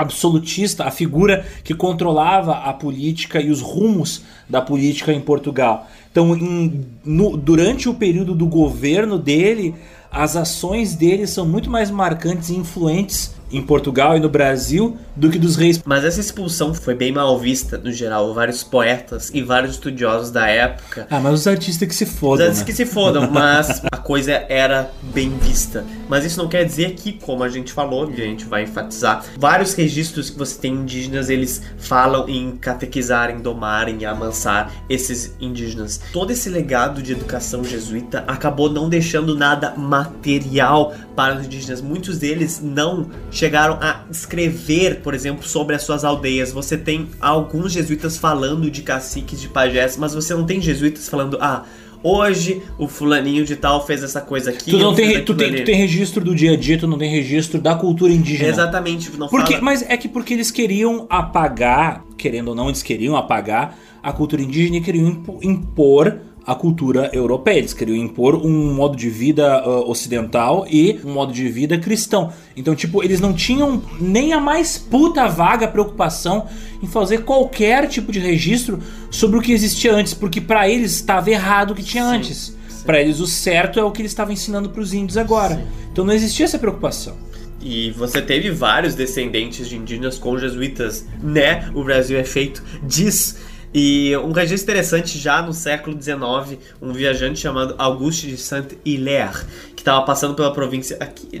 absolutista, a figura que controlava a política e os rumos da política em Portugal. Então, em, no, durante o período do governo dele, as ações dele são muito mais marcantes e influentes em Portugal e no Brasil do que dos reis. Mas essa expulsão foi bem mal vista no geral. Vários poetas e vários estudiosos da época. Ah, mas os artistas que se fodam. Os artistas né? que se fodam, mas a coisa era bem vista. Mas isso não quer dizer que, como a gente falou, e a gente vai enfatizar, vários registros que você tem indígenas, eles falam em catequizar, em domar, em amansar esses indígenas. Todo esse legado de educação jesuíta acabou não deixando nada material para os indígenas. Muitos deles não chegaram a escrever, por exemplo, sobre as suas aldeias. Você tem alguns jesuítas falando de caciques, de pajés, mas você não tem jesuítas falando, ah, hoje o fulaninho de tal fez essa coisa aqui. Tu não tem, tu, tem, ali." tu tem registro do dia a dia, tu não tem registro da cultura indígena. Exatamente, não Porque, fala... mas é que porque eles queriam apagar, querendo ou não, eles queriam apagar a cultura indígena e queriam impo- impor a cultura europeia. Eles queriam impor um modo de vida ah, ocidental e um modo de vida cristão. Então, tipo, eles não tinham nem a mais puta vaga preocupação em fazer qualquer tipo de registro sobre o que existia antes, porque pra eles estava errado o que tinha Sim, antes. Pra eles o certo é o que eles estavam ensinando pros índios agora. Sim. Então não existia essa preocupação. E você teve vários descendentes de indígenas com jesuítas, né? O Brasil é feito disso. E um registro interessante já no século XIX, um viajante chamado Auguste de Saint-Hilaire, que estava passando pela província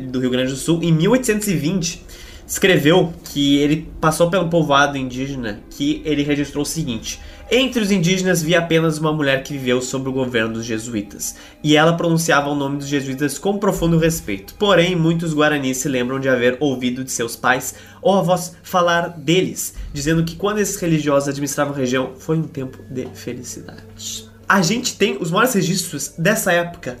do Rio Grande do Sul em 1820, escreveu que ele passou pelo povoado indígena, que ele registrou o seguinte: entre os indígenas via apenas uma mulher que viveu sob o governo dos jesuítas, e ela pronunciava o nome dos jesuítas com profundo respeito. Porém, muitos guaranis se lembram de haver ouvido de seus pais ou avós falar deles, dizendo que quando esses religiosos administravam a região foi um tempo de felicidade. A gente tem os maiores registros dessa época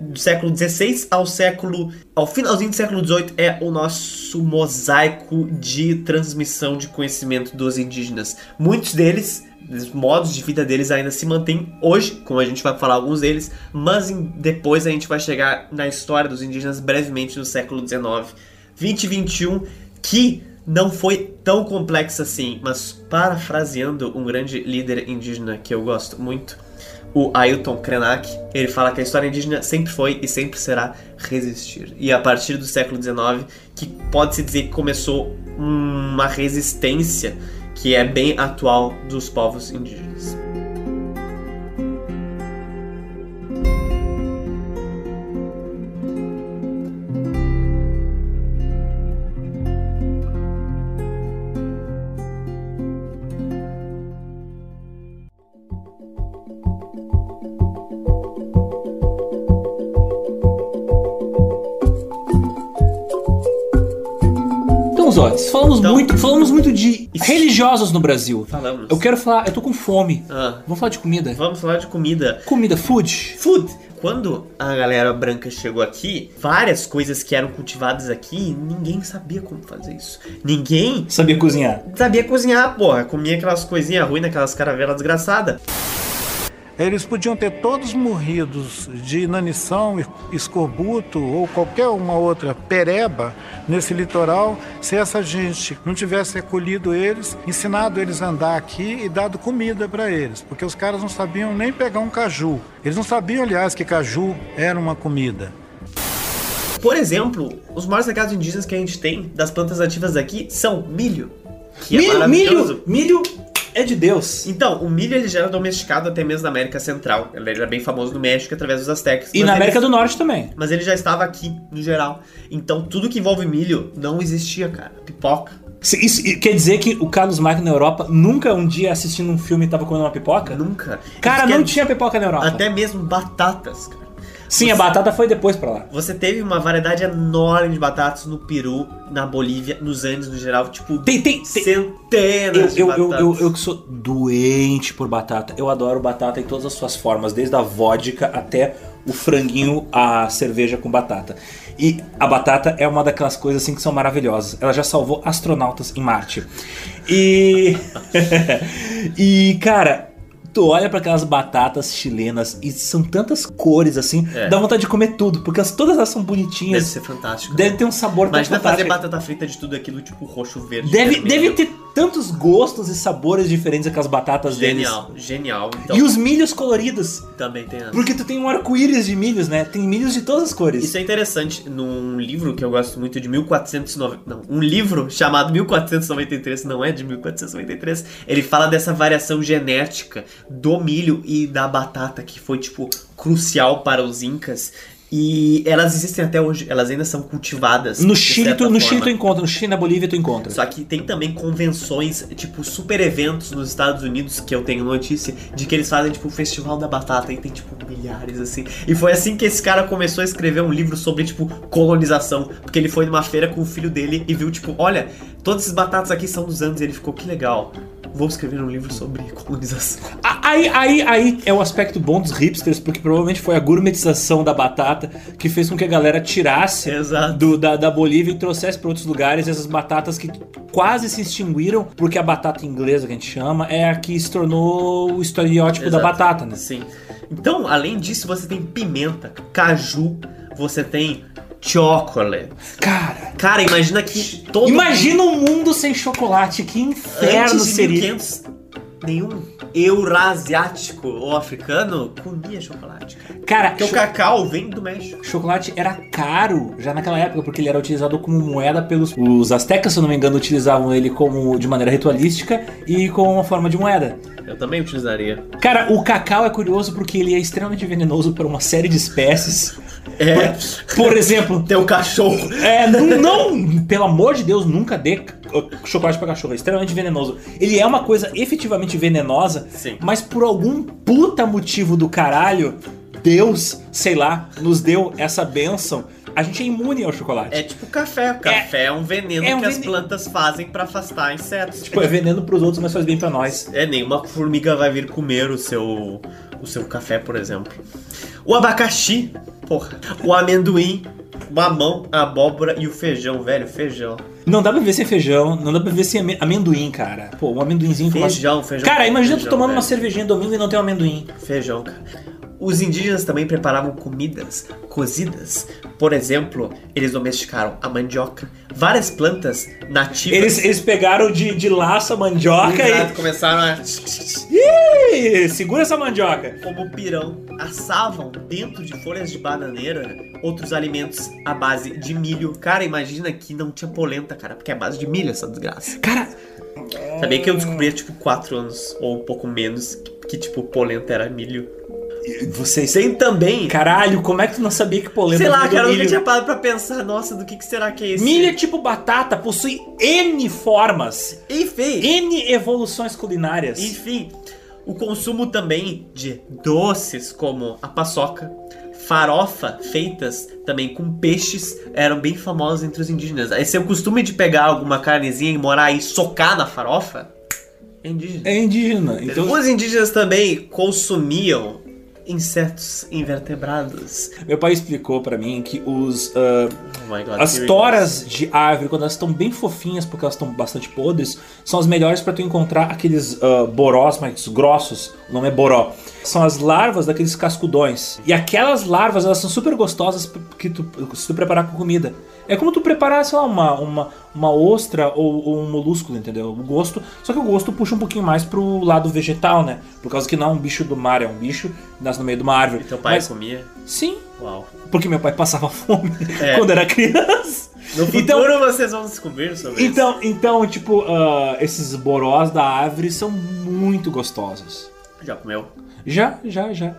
do século XVI ao século. ao finalzinho do século XVIII é o nosso mosaico de transmissão de conhecimento dos indígenas. Muitos deles, os modos de vida deles ainda se mantêm hoje, como a gente vai falar alguns deles, mas em- depois a gente vai chegar na história dos indígenas brevemente no século XIX, 20 e 21, que não foi tão complexo assim, mas parafraseando um grande líder indígena que eu gosto muito, o Ailton Krenak, ele fala que a história indígena sempre foi e sempre será resistir. E a partir do século XIX, que pode-se dizer que começou uma resistência que é bem atual dos povos indígenas. Zotes, falamos Então- muito, falamos muito de religiosos no Brasil. Falamos. Eu quero falar, eu tô com fome. Ah, Vamos falar de comida. vamos falar de comida. Comida, food. Food. Quando a galera branca chegou aqui, várias coisas que eram cultivadas aqui, ninguém sabia como fazer isso. Ninguém Sabia cozinhar. sabia cozinhar, porra. Comia aquelas coisinhas ruins naquelas caravelas desgraçadas. Eles podiam ter todos morridos de inanição, escorbuto ou qualquer uma outra pereba nesse litoral se essa gente não tivesse acolhido eles, ensinado eles a andar aqui e dado comida para eles, porque os caras não sabiam nem pegar um caju. Eles não sabiam, aliás, que caju era uma comida. Por exemplo, os maiores legados indígenas que a gente tem das plantas nativas daqui são milho. Que é milho, maravilhoso. milho, milho é de Deus. Então, o milho ele já era domesticado até mesmo na América Central. Ele era bem famoso no México através dos aztecas. E na ele- América do Norte também. Mas ele já estava aqui, no geral. Então, tudo que envolve milho não existia, cara. Pipoca. Isso quer dizer que o Carlos Magno na Europa nunca um dia assistindo um filme tava comendo uma pipoca? Nunca. Cara, Isso não quer- tinha pipoca na Europa. Até mesmo batatas, cara. Sim, a batata foi depois pra lá. Você teve uma variedade enorme de batatas no Peru, na Bolívia, nos Andes no geral, tipo, Tem, tem, tem. centenas Eu, de eu, eu, batatas. eu, eu que sou doente por batata. Eu adoro batata em todas as suas formas, desde a vodka até o franguinho, a cerveja com batata. E a batata é uma daquelas coisas assim que são maravilhosas. Ela já salvou astronautas em Marte. E. e, cara, tu olha pra aquelas batatas chilenas e são tantas cores assim, É. dá vontade de comer tudo, porque as- todas elas são Deve bonitinhas. ser fantástico. Deve ter um sabor tão Imagina fazer fantástico. batata frita de tudo aquilo, tipo roxo, verde. Deve, vermelho. deve ter tantos gostos e sabores diferentes aquelas batatas Genial, genial. Então, deles. E os milhos coloridos. também tem essa. Porque tu tem um arco-íris de milhos, né? Tem milhos de todas as cores. Isso é interessante num livro que eu gosto muito de 1490. Não, um livro chamado 1493, não é de 1493. Ele fala dessa variação genética do milho e da batata que foi, tipo, crucial para os incas. E elas existem até hoje, elas ainda são cultivadas. No Chile, tu, no forma. Chile tu encontra, no Chile na Bolívia tu encontra. Só que tem também convenções, tipo, super eventos nos Estados Unidos, que eu tenho notícia, de que eles fazem, tipo, o Festival da Batata e tem, tipo, milhares, assim. E foi assim que esse cara começou a escrever um livro sobre, tipo, colonização. Porque ele foi numa feira com o filho dele e viu, tipo, olha, todas essas batatas aqui são dos anos. E ele ficou, que legal. Vou escrever um livro sobre colonização. Aí, aí, aí é o aspecto bom dos hipsters, porque provavelmente foi a gourmetização da batata que fez com que a galera tirasse do- da, da Bolívia e trouxesse para outros lugares essas batatas que quase se extinguiram, porque a batata inglesa que a gente chama é a que se tornou o estereótipo da Exato. batata, né? Sim. Então, além disso, você tem pimenta, caju, você tem chocolate. Cara, Cara, imagina que todo imagina um mundo sem chocolate, que inferno Antes de seria. 1500, nenhum eurasiático ou africano comia chocolate. cara. Cara, Porque o cacau vem do México. chocolate era caro já naquela época, porque ele era utilizado como moeda pelos os astecas, se eu não me engano, utilizavam ele como de maneira ritualística e como uma forma de moeda. Eu também utilizaria. Cara, o cacau é curioso porque ele é extremamente venenoso para uma série de espécies. É. Por exemplo, Teu cachorro. é, não, não, pelo amor de Deus, nunca dê chocolate para cachorro, é extremamente venenoso. Ele é uma coisa efetivamente venenosa, Sim. mas por algum puta motivo do caralho, Deus, sei lá, nos deu essa benção. A gente é imune ao chocolate. É tipo café. Café é, um veneno é um que as plantas fazem pra afastar insetos. Tipo, é veneno pros outros, mas faz bem pra nós. É, nenhuma formiga vai vir comer o seu, o seu café, por exemplo. O abacaxi, porra. O amendoim, o mamão, a abóbora e o feijão, velho, feijão. Não dá pra viver sem feijão, não dá pra viver sem ame- amendoim, cara. Pô, um amendoinzinho com uma- Feijão, feijão. Cara, imagina tu feijão, tomando uma velho. cervejinha domingo e não ter um amendoim. Feijão, cara. Os indígenas também preparavam comidas cozidas. Por exemplo, eles domesticaram a mandioca, várias plantas nativas. Eles, eles pegaram de, de laço a mandioca Exato, começaram a. e. Ih, segura essa mandioca. Como pirão, assavam dentro de folhas de bananeira outros alimentos à base de milho. Cara, imagina que não tinha polenta, cara, porque é base de milho essa desgraça. Cara, Sabia que eu descobri há tipo 4 anos, ou um pouco menos, que, que, tipo polenta era milho. Vocês. Tem também. Caralho, como é que tu não sabia que polenta Sei lá, cara, eu nunca tinha parado pra pensar, nossa, do que, que será que é esse? Milho é tipo batata, possui N formas, Enfim, N evoluções culinárias. enfim, o consumo também de doces como a paçoca, farofa feitas também com peixes eram bem famosos entre os indígenas. Esse é o costume de pegar alguma carnezinha e morar e socar na farofa é indígena. É indígena. Então, Os indígenas também consumiam insetos invertebrados. meu pai explicou pra mim que os ah, Oh God, As toras de árvore, quando elas estão bem fofinhas, porque elas estão bastante podres, são as melhores para tu encontrar aqueles ah, borós mais grossos. O nome é boró. São as larvas daqueles cascudões. E aquelas larvas, elas são super gostosas que tu, se tu preparar com comida. É como tu preparar, sei lá, uma, uma, uma ostra ou, ou um molúsculo, entendeu? O gosto. Só que o gosto puxa um pouquinho mais pro lado vegetal, né? Por causa que não é um bicho do mar, é um bicho que nasce no meio de uma árvore. E teu pai Mas, comia? Sim, Uau. porque meu pai passava fome É. quando era criança. No futuro Então- vocês vão descobrir sobre isso. Então, então tipo, ah, esses borós da árvore são muito gostosos. Já comeu? Já, já, já.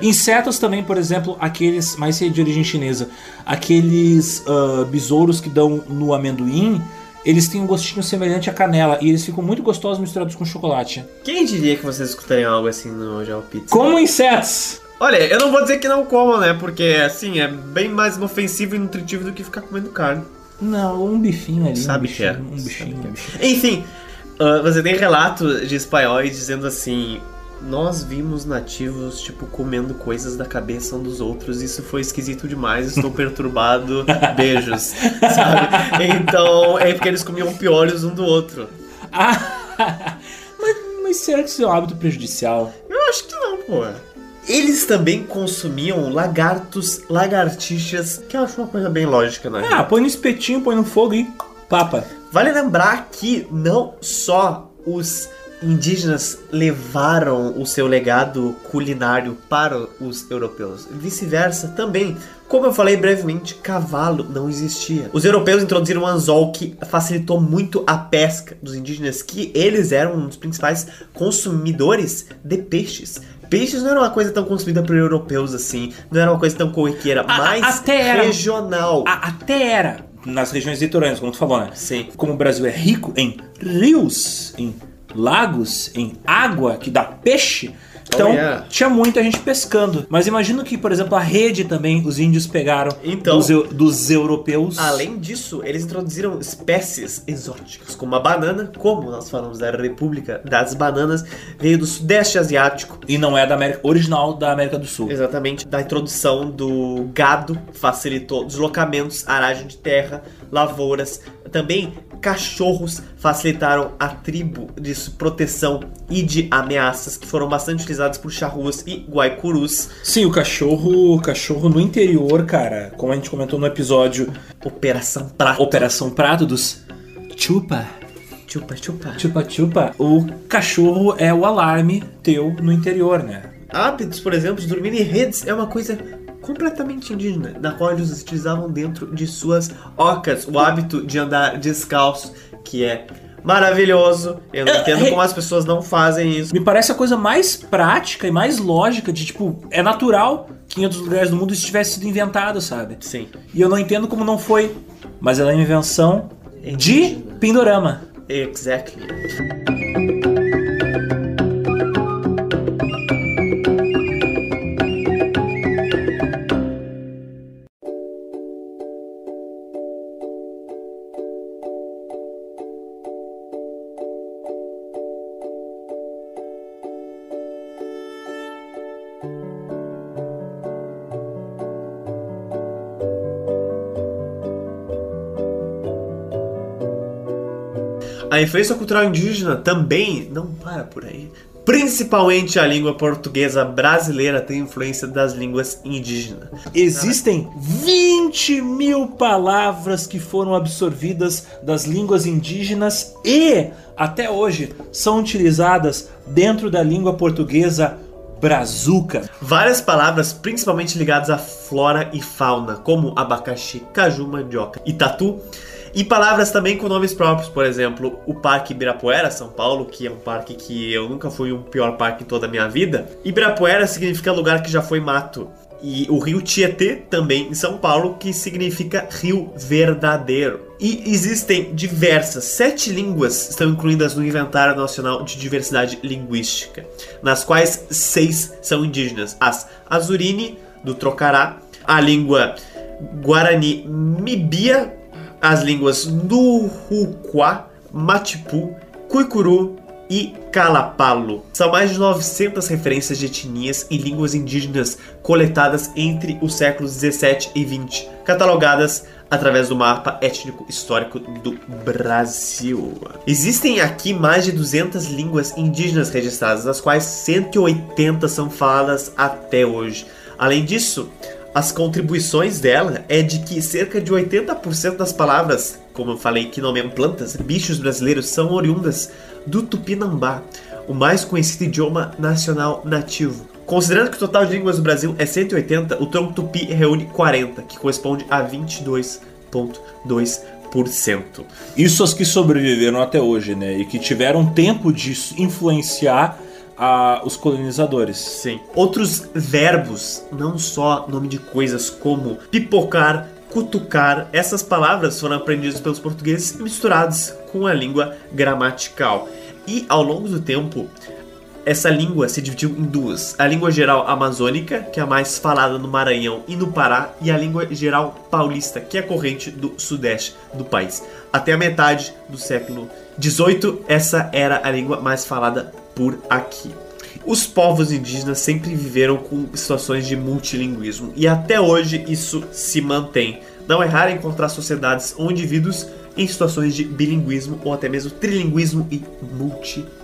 Insetos também, por exemplo, aqueles, mais de origem chinesa, aqueles ah, besouros que dão no amendoim, eles têm um gostinho semelhante à canela e eles ficam muito gostosos misturados com chocolate. Quem diria que vocês escutariam algo assim no Geo Pizza? Como insetos! Olha, eu não vou dizer que não comam, né? Porque, assim, é bem mais inofensivo e nutritivo do que ficar comendo carne. Não, um bifinho ali. Sabe um que é. bichinho, Um bichinho, um bichinho. Enfim, ah, você tem relatos de espanhóis dizendo assim... Nós vimos nativos, tipo, comendo coisas da cabeça um dos outros. Isso foi esquisito demais. Estou perturbado. Beijos. Sabe? Então, é porque eles comiam piolhos um do outro. Ah, mas, mas será que isso é um hábito prejudicial? Eu acho que não, pô. Eles também consumiam lagartos, lagartixas, que eu acho uma coisa bem lógica, né? Ah, põe no espetinho, põe no fogo e papa. Vale lembrar que não só os indígenas levaram o seu legado culinário para os europeus, vice-versa também. Como eu falei brevemente, cavalo não existia. Os europeus introduziram o anzol que facilitou muito a pesca dos indígenas, que eles eram um dos principais consumidores de peixes. Peixes não era uma coisa tão consumida por europeus assim, não era uma coisa tão corriqueira, a- mas até era. regional. A- até era nas regiões litorâneas, como tu falou, né? Sim. Como o Brasil é rico em rios, em lagos, em água que dá peixe. Então, Oh, yeah. tinha muita gente pescando. Mas imagino que, por exemplo, a rede também os índios pegaram Então- dos, eu- dos europeus. Além disso, eles introduziram espécies exóticas, como a banana, como nós falamos da República das Bananas, veio do Sudeste Asiático, E não é da América original da América do Sul. exatamente da introdução do gado, facilitou deslocamentos, aragem de terra, lavouras, também cachorros facilitaram a tribo de proteção e de ameaças que foram bastante utilizados por charruas e guaicurus. Sim, o cachorro, o cachorro no interior, cara, como a gente comentou no episódio Operação Prato. Operação Prato dos Chupa. Chupa, chupa. Chupa chupa, o cachorro é o alarme teu no interior, né? Hábitos, por exemplo, de dormir em redes é uma coisa completamente indígena, na qual eles utilizavam dentro de suas ocas. O hábito de andar descalço, que é maravilhoso. Eu não É, entendo é- como as pessoas não fazem isso. Me parece a coisa mais prática e mais lógica de tipo, é natural que em outros lugares do mundo isso tivesse sido inventado, sabe? Sim. E eu não entendo como não foi, mas ela é uma invenção de. Pindorama. Exactly. Influência cultural indígena também não para por aí. Principalmente a língua portuguesa brasileira tem influência das línguas indígenas. Existem 20 mil palavras que foram absorvidas das línguas indígenas e, até hoje, são utilizadas dentro da língua portuguesa brazuca. Várias palavras, principalmente ligadas à flora e fauna, como abacaxi, caju, mandioca e tatu. E palavras também com nomes próprios, por exemplo, o Parque Ibirapuera, São Paulo, que é um parque que eu nunca fui o pior parque em toda a minha vida. Ibirapuera significa lugar que já foi mato. E o rio Tietê, também em São Paulo, que significa rio verdadeiro. E existem diversas, sete línguas estão incluídas no Inventário Nacional de Diversidade Linguística, nas quais seis são indígenas: as Azurine, do Trocará, a língua Guarani Mibia, as línguas Nuhuquá, Matipu, Cuicuru e Calapalo. São mais de 900 referências de etnias e línguas indígenas coletadas entre os séculos 17 e 20, catalogadas através do mapa étnico histórico do Brasil. Existem aqui mais de 200 línguas indígenas registradas, das quais 180 são faladas até hoje. Além disso, as contribuições dela é de que cerca de 80% das palavras, como eu falei, que nomeiam plantas, bichos brasileiros são oriundas do Tupinambá, o mais conhecido idioma nacional nativo. Considerando que o total de línguas do Brasil é 180, o tronco tupi reúne 40, que corresponde a 22,2%. Isso as que sobreviveram até hoje, né? E que tiveram tempo de influenciar a- os colonizadores. Sim. Outros verbos, não só nome de coisas como pipocar, cutucar, essas palavras foram aprendidas pelos portugueses e misturadas com a língua gramatical. E ao longo do tempo, essa língua se dividiu em duas: a língua geral amazônica, que é a mais falada no Maranhão e no Pará, e a língua geral paulista, que é corrente do sudeste do país. Até a metade do século XVIII, essa era a língua mais falada por aqui. Os povos indígenas sempre viveram com situações de multilinguismo e até hoje isso se mantém. não é raro encontrar sociedades ou indivíduos em situações de bilinguismo ou até mesmo trilinguismo e multilinguismo.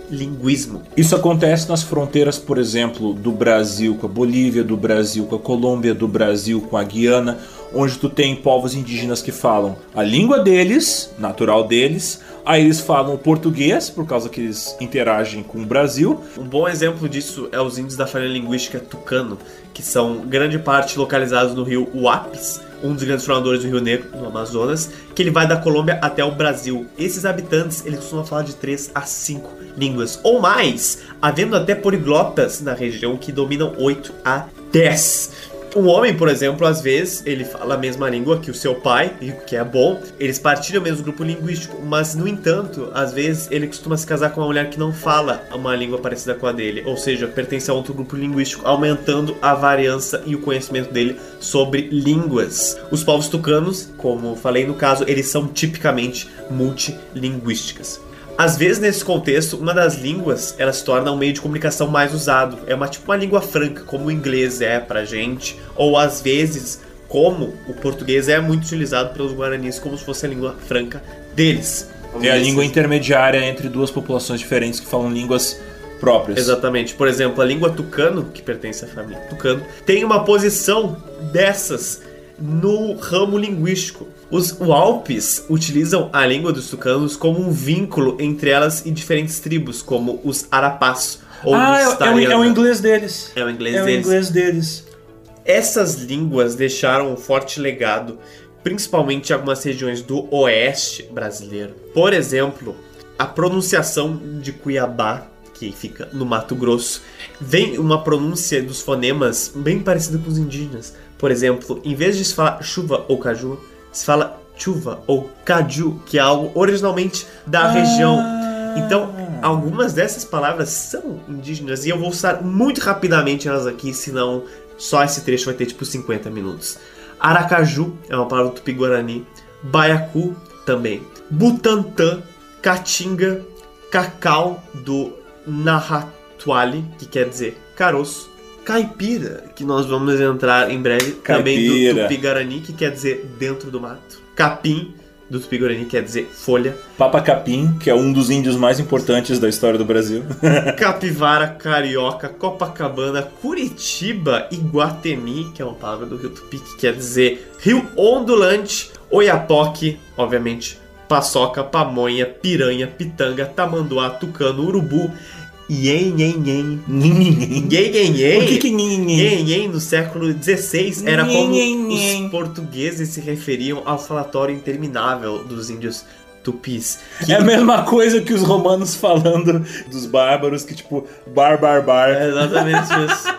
Isso acontece nas fronteiras, por exemplo, do Brasil com a Bolívia, do Brasil com a Colômbia, do Brasil com a Guiana, onde tu tem povos indígenas que falam a língua deles, natural deles, aí eles falam o português, por causa que eles interagem com o Brasil. Um bom exemplo disso é os índios da família linguística tucano, que são grande parte localizados no rio Uapes, um dos grandes formadores do Rio Negro, no Amazonas, que ele vai da Colômbia até o Brasil. Esses habitantes, eles costumam falar de 3 a 5 línguas ou mais, havendo até poliglotas na região que dominam 8 a 10. Um homem, por exemplo, às vezes ele fala a mesma língua que o seu pai, o que é bom. Eles partilham o mesmo grupo linguístico, mas no entanto, às vezes ele costuma se casar com uma mulher que não fala uma língua parecida com a dele, ou seja, pertence a outro grupo linguístico, aumentando a variança e o conhecimento dele sobre línguas. Os povos tucanos, como falei no caso, eles são tipicamente multilinguísticas. Às vezes, nesse contexto, uma das línguas ela se torna um meio de comunicação mais usado. É uma tipo uma língua franca, como o inglês é pra gente, ou às vezes, como o português é muito utilizado pelos guaranis como se fosse a língua franca deles. É a língua intermediária entre duas populações diferentes que falam línguas próprias. Exatamente. Por exemplo, a língua tucano, que pertence à família tucano, tem uma posição dessas no ramo linguístico. Os Walpes utilizam a língua dos tucanos como um vínculo entre elas e diferentes tribos, como os Arapás ou ah, os é, é, o, é o inglês deles. É o inglês É o deles. inglês deles. Essas línguas deixaram um forte legado, principalmente em algumas regiões do oeste brasileiro. Por exemplo, a pronunciação de Cuiabá, que fica no Mato Grosso, vem uma pronúncia dos fonemas bem parecida com os indígenas. Por exemplo, em vez de se falar chuva ou caju, se fala chuva ou caju, que é algo originalmente da região. Então, algumas dessas palavras são indígenas e eu vou usar muito rapidamente elas aqui, senão só esse trecho vai ter tipo 50 minutos. Aracaju é uma palavra do tupi-guarani, Baiacu também, Butantã, Caatinga, Cacau do Nahatwali, que quer dizer caroço, Caipira, que nós vamos entrar em breve, também do Caipira. Tupi-Guarani, que quer dizer dentro do mato, Capim, do Tupi-Guarani, quer dizer folha, Papa Capim, que é um dos índios mais importantes da história do Brasil. Capivara, Carioca, Copacabana, Curitiba e Guatemi, que é uma palavra do Rio Tupi, que quer dizer rio ondulante, Oiapoque, obviamente, Paçoca, Pamonha, Piranha, Pitanga, Tamanduá, Tucano, Urubu, Ien, Ien, Ien, Ien, Ien, Ien. Por que que nhin, Ien, Ien, no século XVI, era como os portugueses se referiam ao falatório interminável dos índios tupis. que- É a mesma coisa que os romanos falando dos bárbaros, que tipo, bar, bar, bar. É exatamente isso.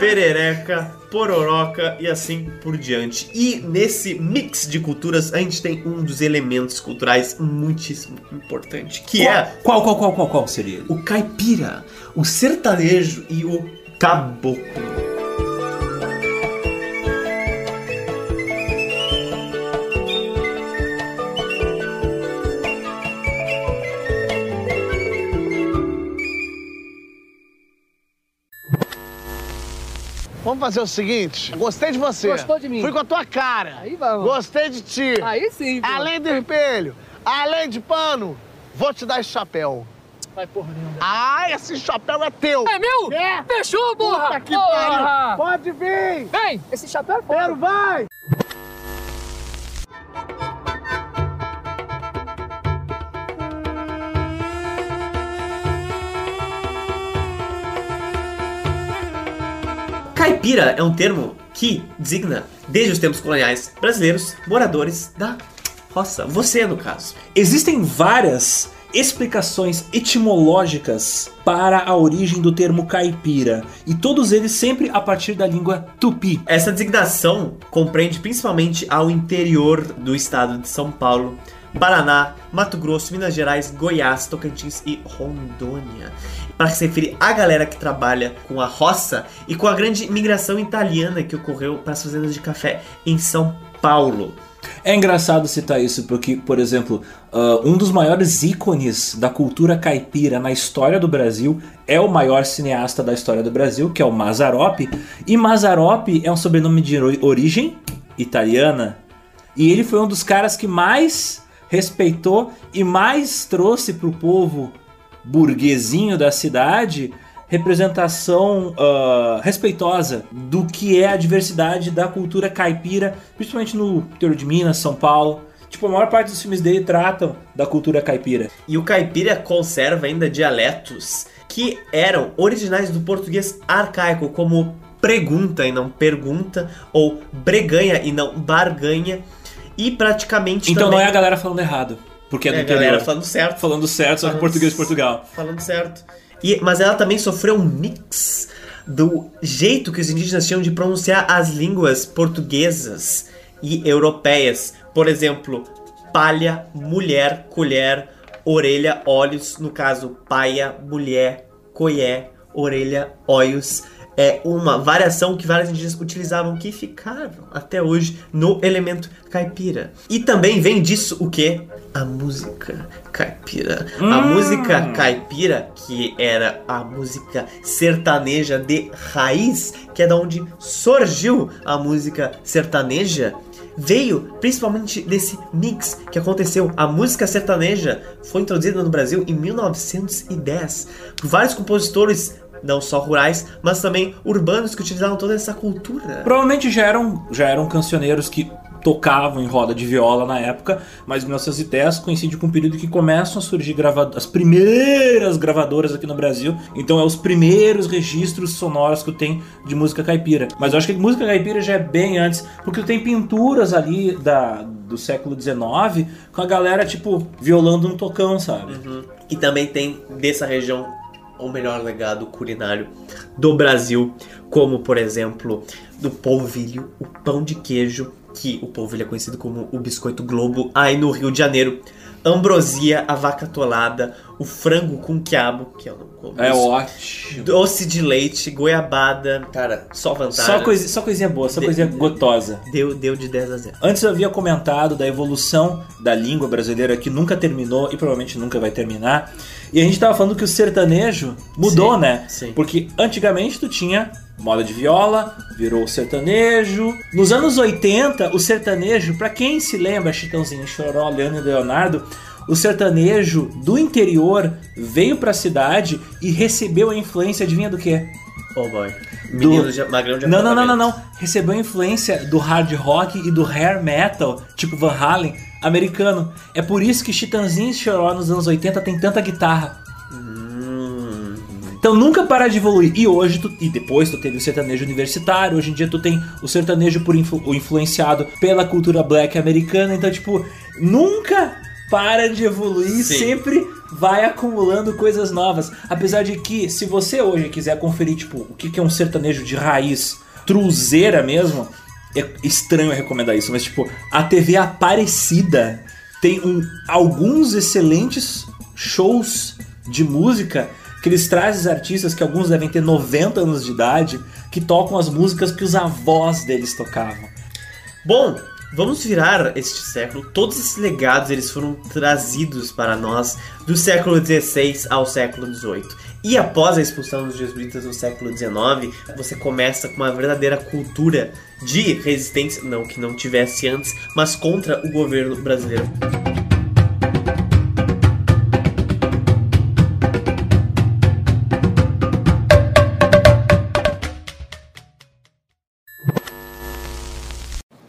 Perereca, pororoca e assim por diante. E nesse mix de culturas, a gente tem um dos elementos culturais muitíssimo importante, que é Qual, qual, qual, qual, qual seria ele? o caipira, o sertanejo e o caboclo. Vamos fazer o seguinte, gostei de você. Gostou de mim? Fui com a tua cara. Aí vamos. Gostei de ti. Aí sim, pô. Além do espelho, além de pano, vou te dar esse chapéu. Vai porra nenhuma. Ah, esse chapéu é teu. É meu? É. Fechou, porra! Puta que Porra! pariu. Pode vir. Vem, esse chapéu é Quero, foda. vai. Caipira é um termo que designa, desde os tempos coloniais brasileiros, moradores da roça. Você, no caso. Existem várias explicações etimológicas para a origem do termo caipira, e todos eles sempre a partir da língua tupi. Essa designação compreende principalmente ao interior do estado de São Paulo, Paraná, Mato Grosso, Minas Gerais, Goiás, Tocantins e Rondônia. Para se referir à galera que trabalha com a roça e com a grande migração italiana que ocorreu para as fazendas de café em São Paulo. É engraçado citar isso porque, por exemplo, ah, um dos maiores ícones da cultura caipira na história do Brasil é o maior cineasta da história do Brasil, que é o Mazzaropi. E Mazzaropi é um sobrenome de ori- origem italiana. E ele foi um dos caras que mais respeitou e mais trouxe pro povo burguesinho da cidade representação ah, respeitosa do que é a diversidade da cultura caipira, principalmente no interior de Minas, São Paulo. Tipo, a maior parte dos filmes dele tratam da cultura caipira. E o caipira conserva ainda dialetos que eram originais do português arcaico, como pregunta e não pergunta, ou breganha e não barganha, e praticamente Então também... não é a galera falando errado, porque é do É a interior. galera falando certo. falando certo, só que Falando português de Portugal. Falando certo. E, mas ela também sofreu um mix do jeito que os indígenas tinham de pronunciar as línguas portuguesas e europeias. Por exemplo, palha, mulher, colher, orelha, olhos. No caso, paia, mulher, coié, orelha, olhos. É uma variação que vários indígenas utilizavam que ficaram até hoje no elemento caipira. E também vem disso o que? A música caipira. A música caipira, que era a música sertaneja de raiz, que é da onde surgiu a música sertaneja, veio principalmente desse mix que aconteceu. A música sertaneja foi introduzida no Brasil em 1910 por vários compositores, não só rurais, mas também urbanos que utilizavam toda essa cultura. Provavelmente já eram, já eram cancioneiros que tocavam em roda de viola na época, mas 1910 coincide com o período que começam a surgir as primeiras gravadoras aqui no Brasil. Então é os primeiros registros sonoros que eu tenho de música caipira. Mas eu acho que música caipira já é bem antes, porque tem pinturas ali da, do século XIX com a galera tipo violando um tocão, sabe? E também tem dessa região o melhor legado culinário do Brasil, como por exemplo do polvilho, o pão de queijo, que o polvilho é conhecido como o biscoito globo, aí no Rio de Janeiro, ambrosia, a vaca atolada, o frango com quiabo, que eu não como. É isso, ótimo. Doce de leite, goiabada, cara, só vantagem. Só, coisa, só coisinha boa, só De- coisinha gotosa. Deu, deu de 10 a 0. Antes eu havia comentado da evolução da língua brasileira que nunca terminou e provavelmente nunca vai terminar. E a gente tava falando que o sertanejo mudou, Sim, né? sim. Porque antigamente tu tinha moda de viola, virou sertanejo. Nos anos 80, o sertanejo, pra quem se lembra, Chitãozinho, Choró, Leandro e Leonardo, o sertanejo do interior veio pra cidade e recebeu a influência, adivinha do quê? Oh boy. Menino de, magrão de Não, não, não, não, não. Recebeu influência do hard rock e do hair metal, tipo Van Halen, americano. É por isso que Chitãozinho e Choró nos anos 80 tem tanta guitarra. Hum, Então nunca para de evoluir. E hoje tu, e depois tu teve o sertanejo universitário, hoje em dia tu tem o sertanejo por influ- o influenciado pela cultura black americana, então tipo, nunca para de evoluir, Sim. sempre vai acumulando coisas novas. Apesar de que se você hoje quiser conferir tipo o que que é um sertanejo de raiz, truzeira mesmo, é estranho recomendar isso, mas tipo, a TV Aparecida tem um- alguns excelentes shows de música que eles trazem artistas que alguns devem ter 90 anos de idade que tocam as músicas que os avós deles tocavam. Bom, vamos virar este século. Todos esses legados eles foram trazidos para nós do século XVI ao século XVIII. E após a expulsão dos jesuítas no século XIX, você começa com uma verdadeira cultura de resistência, não que não tivesse antes, mas contra o governo brasileiro.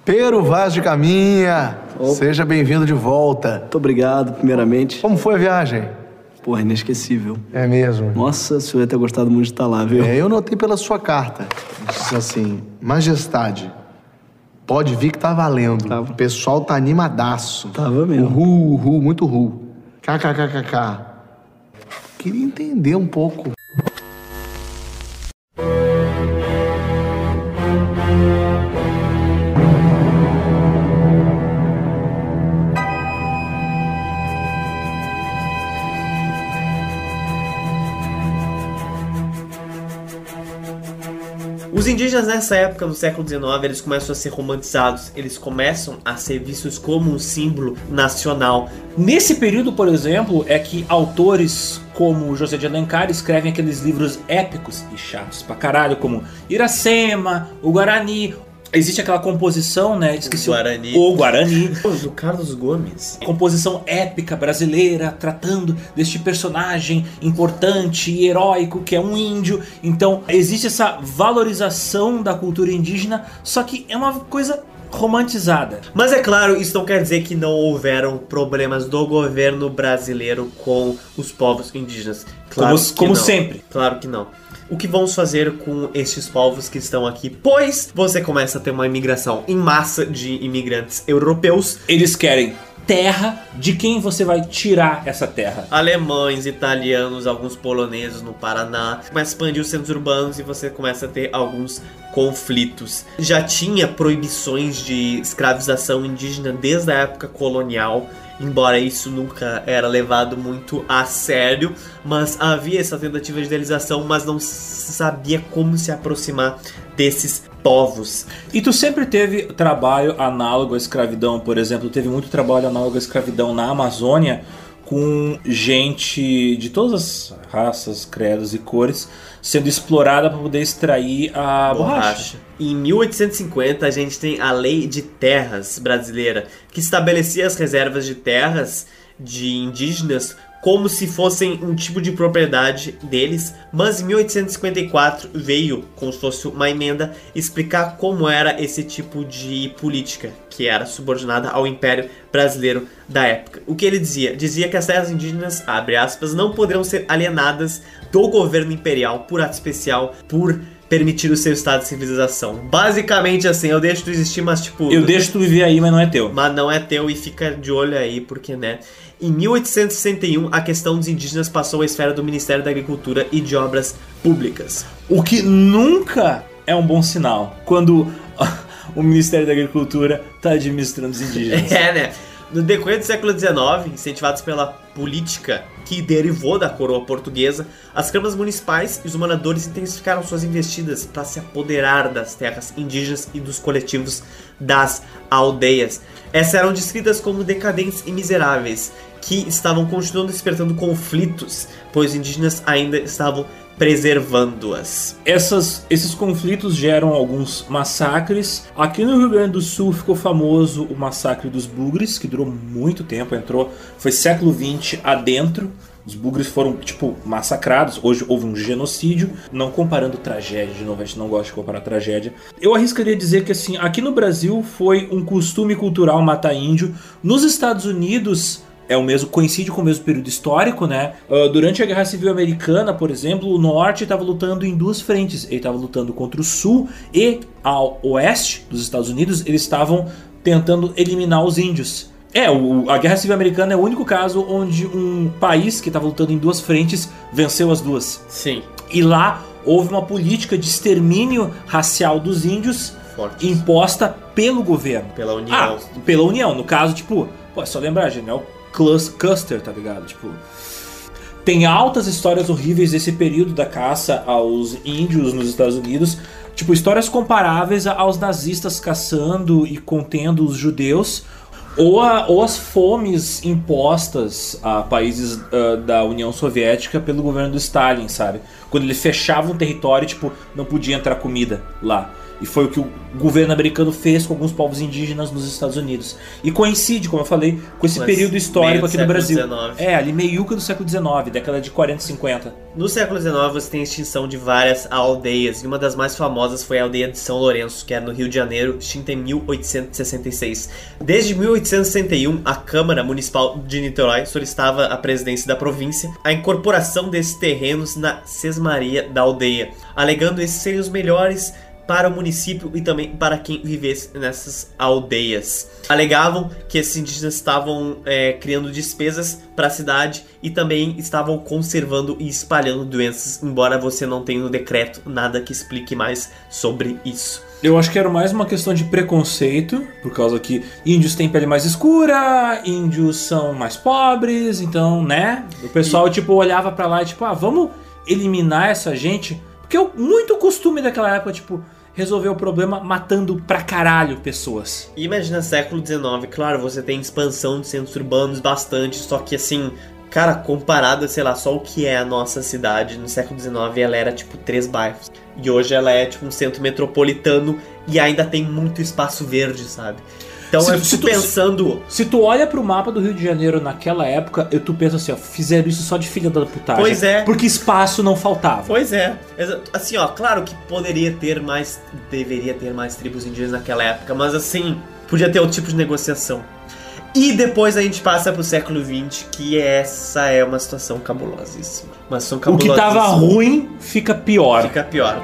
Pero Vaz de Caminha, seja bem-vindo de volta. Muito obrigado, primeiramente. Como foi a viagem? Porra, inesquecível. É mesmo. Nossa, o senhor ia ter gostado muito de estar lá, viu? É, eu notei pela sua carta. Disse assim, majestade, pode vir que tá valendo. Tava. O pessoal tá animadaço. Tava mesmo. Uhul, uhul, muito uhul. KKKKK. Queria entender um pouco. Os indígenas nessa época do século XIX, eles começam a ser romantizados, eles começam a ser vistos como um símbolo nacional. Nesse período, por exemplo, é que autores como José de Alencar escrevem aqueles livros épicos e chatos pra caralho, como Iracema, o Guarani, Existe aquela composição, né? Esqueci O Guarani. O Guarani. Do Carlos Gomes. composição épica brasileira tratando deste personagem importante e heróico que é um índio. Então existe essa valorização da cultura indígena, só que é uma coisa romantizada. Mas é claro, isso não quer dizer que não houveram problemas do governo brasileiro com os povos indígenas. Claro Como- que como não. sempre. Claro que não. O que vamos fazer com estes povos que estão aqui? Pois você começa a ter uma imigração em massa de imigrantes europeus, Eles querem terra de quem você vai tirar essa terra. alemães, italianos, alguns poloneses no Paraná. Começa a expandir os centros urbanos e você começa a ter alguns conflitos. Já tinha proibições de escravização indígena desde a época colonial. Embora isso nunca era levado muito a sério, mas havia essa tentativa de idealização, mas não sabia como se aproximar desses povos. E tu sempre teve trabalho análogo à escravidão, por exemplo, teve muito trabalho análogo à escravidão na Amazônia com gente de todas as raças, credos e cores sendo explorada para poder extrair a borracha. Em 1850 a gente tem a Lei de Terras brasileira, que estabelecia as reservas de terras de indígenas como se fossem um tipo de propriedade deles, mas em 1854 veio, como se fosse uma emenda, explicar como era esse tipo de política, que era subordinada ao Império Brasileiro da época. O que ele dizia? Dizia que as terras indígenas, abre aspas, não poderiam ser alienadas do governo imperial por ato especial, por permitir o seu estado de civilização. Basicamente assim, eu deixo tu existir, mas tipo. Eu deixo tu viver aí, mas não é teu. Mas não é teu e fica de olho aí, porque, né? Em 1861, a questão dos indígenas passou à esfera do Ministério da Agricultura e de Obras Públicas. O que nunca é um bom sinal quando o Ministério da Agricultura tá administrando os indígenas. É, né? No decorrer do século XIX, incentivados pela política que derivou da coroa portuguesa, as câmaras municipais e os moradores intensificaram suas investidas para se apoderar das terras indígenas e dos coletivos das aldeias. Essas eram descritas como decadentes e miseráveis, que estavam continuando despertando conflitos, pois os indígenas ainda estavam preservando-as. Esses conflitos geram alguns massacres. Aqui no Rio Grande do Sul ficou famoso o massacre dos bugres, que durou muito tempo, entrou, foi século XX adentro. Os bugres foram, tipo, massacrados. Hoje houve um genocídio. Não comparando tragédia, de novo, a gente não gosta de comparar tragédia. Eu arriscaria dizer que, assim, aqui no Brasil foi um costume cultural matar índio. Nos Estados Unidos, é o mesmo, coincide com o mesmo período histórico, né? Uh, durante a Guerra Civil Americana, por exemplo, o Norte estava lutando em duas frentes. Ele estava lutando contra o Sul e ao Oeste dos Estados Unidos, eles estavam tentando eliminar os índios. É, o- a Guerra Civil Americana é o único caso onde um país que estava lutando em duas frentes venceu as duas. Sim, E lá houve uma política de extermínio racial dos índios forte. imposta pelo governo. Pela União. Ah, pela União. No caso, tipo, pô, é só lembrar, General Clus Custer, tá ligado? Tipo. Tem altas histórias horríveis desse período da caça aos índios nos Estados Unidos. Tipo, histórias comparáveis aos nazistas caçando e contendo os judeus. Ou, a- ou as fomes impostas a países ah, da União Soviética pelo governo do Stalin, sabe? Quando ele fechava um território, tipo, não podia entrar comida lá. E foi o que o governo americano fez com alguns povos indígenas nos Estados Unidos. E coincide, como eu falei, com esse Mas período histórico aqui no Brasil. século XIX. É, ali meiuca do século XIX, década de 40 e 50. No século XIX você tem a extinção de várias aldeias, e uma das mais famosas foi a aldeia de São Lourenço, que era no Rio de Janeiro, extinta em 1866. Desde 1861, a Câmara Municipal de Niterói solicitava à presidência da província a incorporação desses terrenos na sesmaria da aldeia, alegando esses serem os melhores para o município e também para quem vivesse nessas aldeias. Alegavam que esses indígenas estavam é, criando despesas para a cidade e também estavam conservando e espalhando doenças, embora você não tenha no decreto nada que explique mais sobre isso. Eu acho que era mais uma questão de preconceito, por causa que índios têm pele mais escura, índios são mais pobres, então, né? O pessoal, tipo, olhava pra lá e, tipo, ah, vamos eliminar essa gente. Porque é muito costume daquela época, tipo, resolver o problema matando pra caralho pessoas. Imagina século XIX, claro, você tem expansão de centros urbanos bastante, só que assim, cara, comparado, sei lá, só o que é a nossa cidade no século XIX, ela era tipo três bairros. E hoje ela é tipo um centro metropolitano e ainda tem muito espaço verde, sabe? Então Se- eu se fico tu- pensando. Se tu olha pro mapa do Rio de Janeiro naquela época, eu tu pensa assim, ó, fizeram isso só de filha da putagem. Pois é. Porque espaço não faltava. Pois é, assim, ó, claro que poderia ter mais, deveria ter mais tribos indígenas naquela época, mas assim, podia ter outro tipo de negociação. E depois a gente passa pro século XX, que essa é uma situação cabulosíssima. Uma situação O que tava cabulosíssima. ruim fica pior. Fica pior.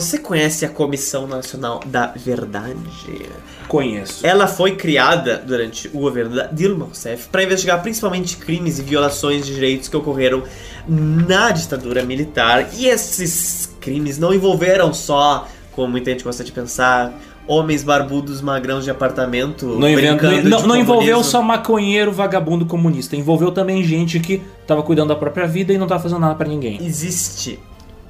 Você conhece a Comissão Nacional da Verdade? Conheço. Ela foi criada durante o governo da Dilma Rousseff para investigar principalmente crimes e violações de direitos que ocorreram na ditadura militar. E esses crimes não envolveram só, como muita gente gosta de pensar, homens barbudos magrãos de apartamento Não, brincando não- não envolveu só maconheiro vagabundo comunista, envolveu também gente que tava cuidando da própria vida e não tava fazendo nada pra ninguém. Existe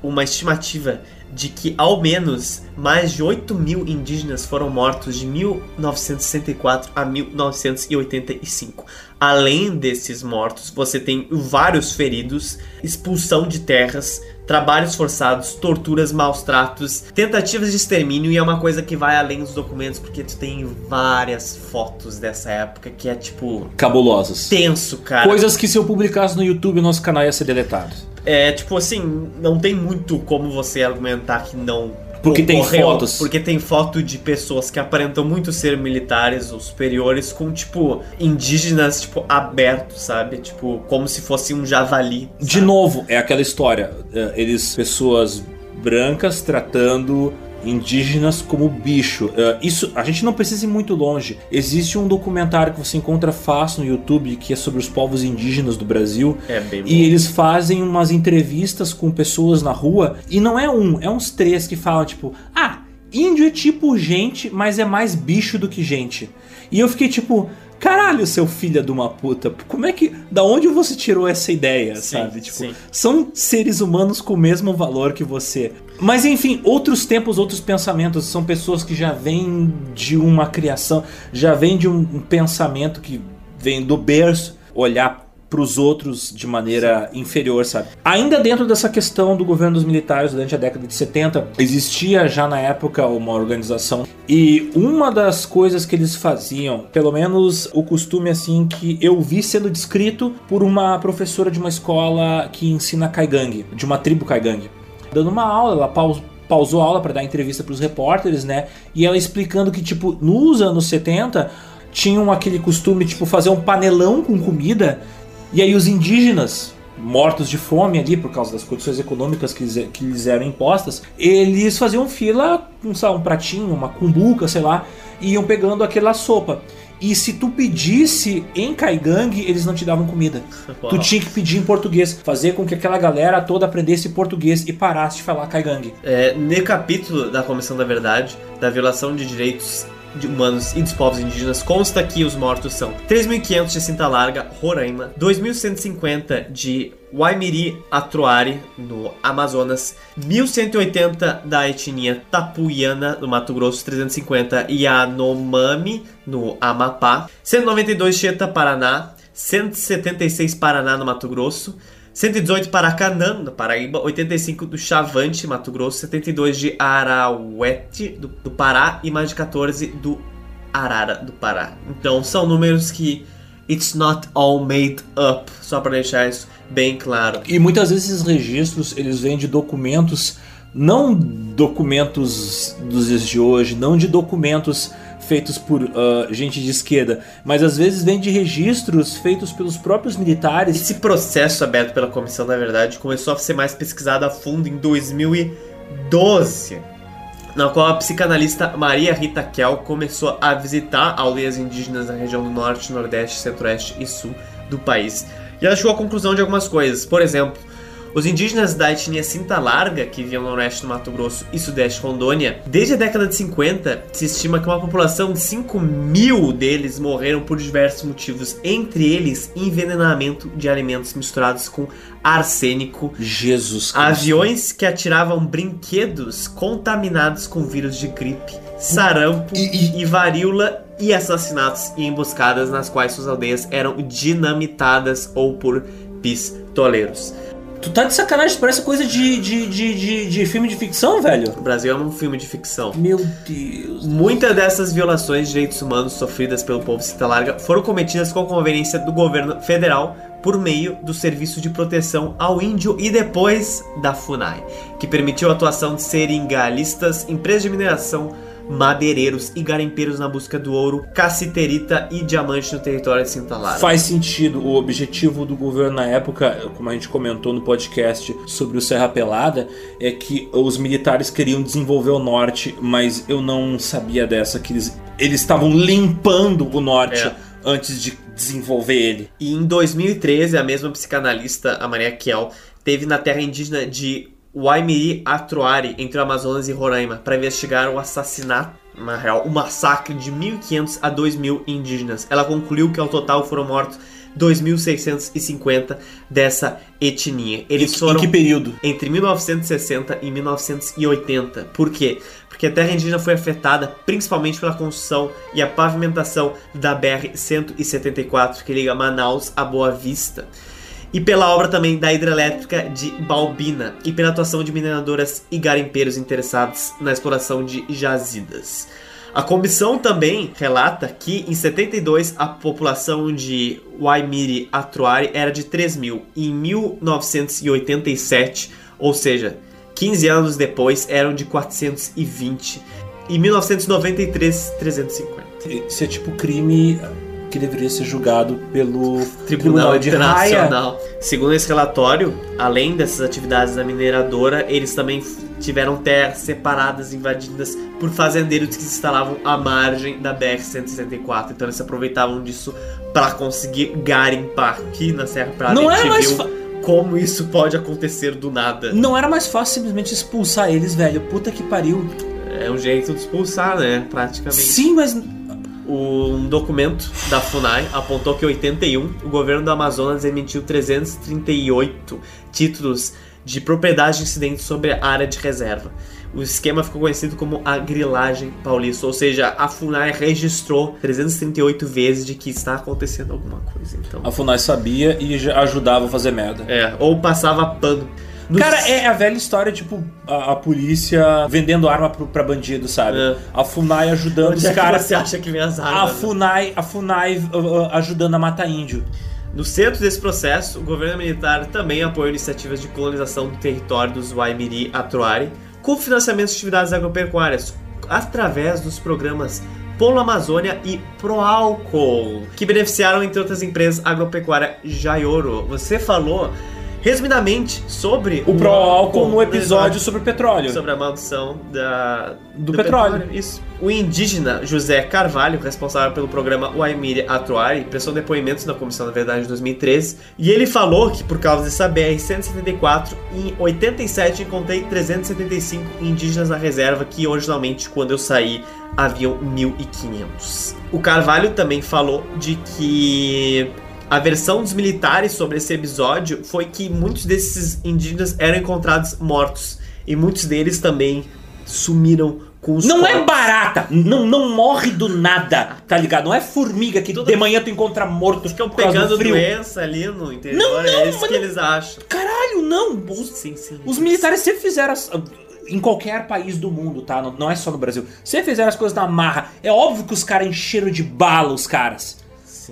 uma estimativa de que ao menos mais de 8 mil indígenas foram mortos de 1964 a 1985. Além desses mortos, você tem vários feridos, expulsão de terras, trabalhos forçados, torturas, maus tratos, tentativas de extermínio e é uma coisa que vai além dos documentos porque tu tem várias fotos dessa época que é tipo Cabulosas. tenso, cara. Coisas que se eu publicasse no YouTube, nosso canal ia ser deletado. É, tipo assim, não tem muito como você argumentar que não. Porque tem fotos. Porque tem foto de pessoas que aparentam muito ser militares ou superiores com, tipo, indígenas, tipo, abertos, sabe? Tipo, como se fosse um javali. De sabe? novo, é aquela história. eh, Eles, pessoas brancas tratando indígenas como bicho. Eh, Isso, a gente não precisa ir muito longe. Existe um documentário que você encontra fácil no YouTube que é sobre os povos indígenas do Brasil. É bem bom. E eles fazem umas entrevistas com pessoas na rua. E não é um, é uns três que falam, tipo, ah, índio é tipo gente, mas é mais bicho do que gente. E eu fiquei tipo. Caralho, seu filho de uma puta, como é que. Da onde você tirou essa ideia, Sim, sabe? Tipo, sim. são seres humanos com o mesmo valor que você. Mas enfim, outros tempos, outros pensamentos. São pessoas que já vêm de uma criação, já vêm de um, um pensamento que vem do berço, olhar para os outros de maneira inferior, sabe? Ainda dentro dessa questão do governo dos militares durante a década de 70, existia já na época uma organização e uma das coisas que eles faziam, pelo menos o costume assim que eu vi sendo descrito por uma professora de uma escola que ensina Kaigang, de uma tribo Kaigang. Dando uma aula, ela paus- pausou a aula para dar entrevista para os repórteres, né? E ela explicando que tipo nos anos 70 tinham aquele costume tipo fazer um panelão com comida e aí os indígenas mortos de fome ali por causa das condições econômicas que lhes, que lhes eram impostas, eles faziam fila com lá, um pratinho, uma cumbuca, sei lá, e iam pegando aquela sopa. E se tu pedisse em Kaigang, eles não te davam comida. Uau. Tu tinha que pedir em português, fazer com que aquela galera toda aprendesse português e parasse de falar Kaigang. É, no capítulo da Comissão da Verdade, da violação de direitos de humanos e dos povos indígenas, consta que os mortos são 3.500 de Cinta Larga, Roraima, 2.150 de Waimiri Atroari, no Amazonas, 1.180 da etnia Tapuiana, no Mato Grosso, 350 Yanomami, no Amapá, 192 Cheta, Paraná, 176 Paraná, no Mato Grosso, 118 Paracanã, no Paraíba, 85 do Chavante, Mato Grosso, 72 de Arauete, do, do Pará, e mais de 14 do Arara, do Pará. Então são números que it's not all made up, só para deixar isso bem claro. E muitas vezes esses registros eles vêm de documentos, não documentos dos dias de hoje, não de documentos feitos por ah, gente de esquerda, mas às vezes vem de registros feitos pelos próprios militares. Esse processo aberto pela Comissão da Verdade começou a ser mais pesquisado a fundo em 2012, na qual a psicanalista Maria Rita Kel começou a visitar aldeias indígenas na região do Norte, Nordeste, Centro-Oeste e Sul do país. E ela chegou à conclusão de algumas coisas. Por exemplo, Os indígenas da etnia Cinta Larga, que viviam no oeste do Mato Grosso e sudeste Rondônia, desde a década de 50 se estima que uma população de 5 mil deles morreram por diversos motivos, entre eles envenenamento de alimentos misturados com arsênico, Jesus Cristo. aviões que atiravam brinquedos contaminados com vírus de gripe, sarampo E- e varíola e assassinatos e emboscadas nas quais suas aldeias eram dinamitadas ou por pistoleiros. Tu tá de sacanagem, parece coisa de, de, de, de, de filme de ficção, velho. O Brasil é um filme de ficção. Meu Deus. Muitas dessas violações de direitos humanos sofridas pelo povo Cita Larga foram cometidas com conveniência do governo federal por meio do Serviço de Proteção ao Índio e depois da FUNAI, que permitiu a atuação de seringalistas, empresas de mineração, madeireiros e garimpeiros na busca do ouro, cassiterita e diamante no território de Cinta Larga. Faz sentido. O objetivo do governo na época, como a gente comentou no podcast sobre o Serra Pelada, é que os militares queriam desenvolver o norte, mas eu não sabia dessa, que eles eles estavam limpando o norte É. antes de desenvolver ele. E em 2013, a mesma psicanalista, a Maria Kiel, teve na terra indígena de Waimiri Atuari, entre o Amazonas e Roraima, para investigar o assassinato, na real, o massacre de 1.500 a 2.000 indígenas. Ela concluiu que ao total foram mortos 2.650 dessa etnia. Eles Em foram Em que período? entre 1960 e 1980. Por quê? Porque a terra indígena foi afetada principalmente pela construção e a pavimentação da BR-174 que liga Manaus a Boa Vista. E pela obra também da hidrelétrica de Balbina e pela atuação de mineradoras e garimpeiros interessados na exploração de jazidas. A comissão também relata que em 72 a população de Waimiri Atuari era de 3 mil e em 1987, ou seja, 15 anos depois, eram de 420 e em 1993 350. Isso é tipo crime que deveria ser julgado pelo Tribunal Haia. Internacional. Segundo esse relatório, além dessas atividades da mineradora, eles também tiveram terras separadas, invadidas por fazendeiros que se instalavam à margem da BR-164. Então eles se aproveitavam disso para conseguir garimpar aqui na Serra Prada. Não era mais como isso pode acontecer do nada. Não era mais fácil simplesmente expulsar eles, velho. Puta que pariu. É um jeito de expulsar, né? Praticamente. Sim, mas Um documento da FUNAI apontou que em 81 o governo do Amazonas emitiu 338 títulos de propriedade incidente sobre a área de reserva. O esquema ficou conhecido como a grilagem paulista, ou seja, a FUNAI registrou 338 vezes de que está acontecendo alguma coisa. Então, a FUNAI sabia e ajudava a fazer merda. é, ou passava pano. Nos- Cara, é a velha história, tipo, a, a polícia vendendo arma pro, pra bandido, sabe? É. A FUNAI ajudando Onde os é caras. você acha que vem as A armas? né? FUNAI, a FUNAI uh, uh, ajudando a matar índio. No centro desse processo, o governo militar também apoiou iniciativas de colonização do território dos Waimiri Atuari, com financiamento de atividades agropecuárias, através dos programas Polo Amazônia e Proálcool, que beneficiaram, entre outras empresas, a agropecuária Jaioro. Você falou resumidamente sobre O pró-álcool no episódio sobre petróleo. sobre a maldição da, Do petróleo. Isso. O indígena José Carvalho, responsável pelo programa Waimiri Atuari, prestou depoimentos na Comissão da Verdade de 2013 e ele falou que por causa dessa BR-174, em 87 encontrei 375 indígenas na reserva que originalmente, quando eu saí, haviam 1.500. O Carvalho também falou de que a versão dos militares sobre esse episódio foi que muitos desses indígenas eram encontrados mortos e muitos deles também sumiram com os Não é corpos. barata, não, não morre do nada, tá ligado? Não é formiga que de manhã tu encontra morto Ficam por causa do pegando frio. doença ali no interior, Não, não, é isso que não- eles acham. Caralho, não. Os, Sim, sim. os militares sempre fizeram as- em qualquer país do mundo, tá? Não, não é só no Brasil. Sempre fizeram as coisas na marra. É óbvio que os caras encheram de bala os caras.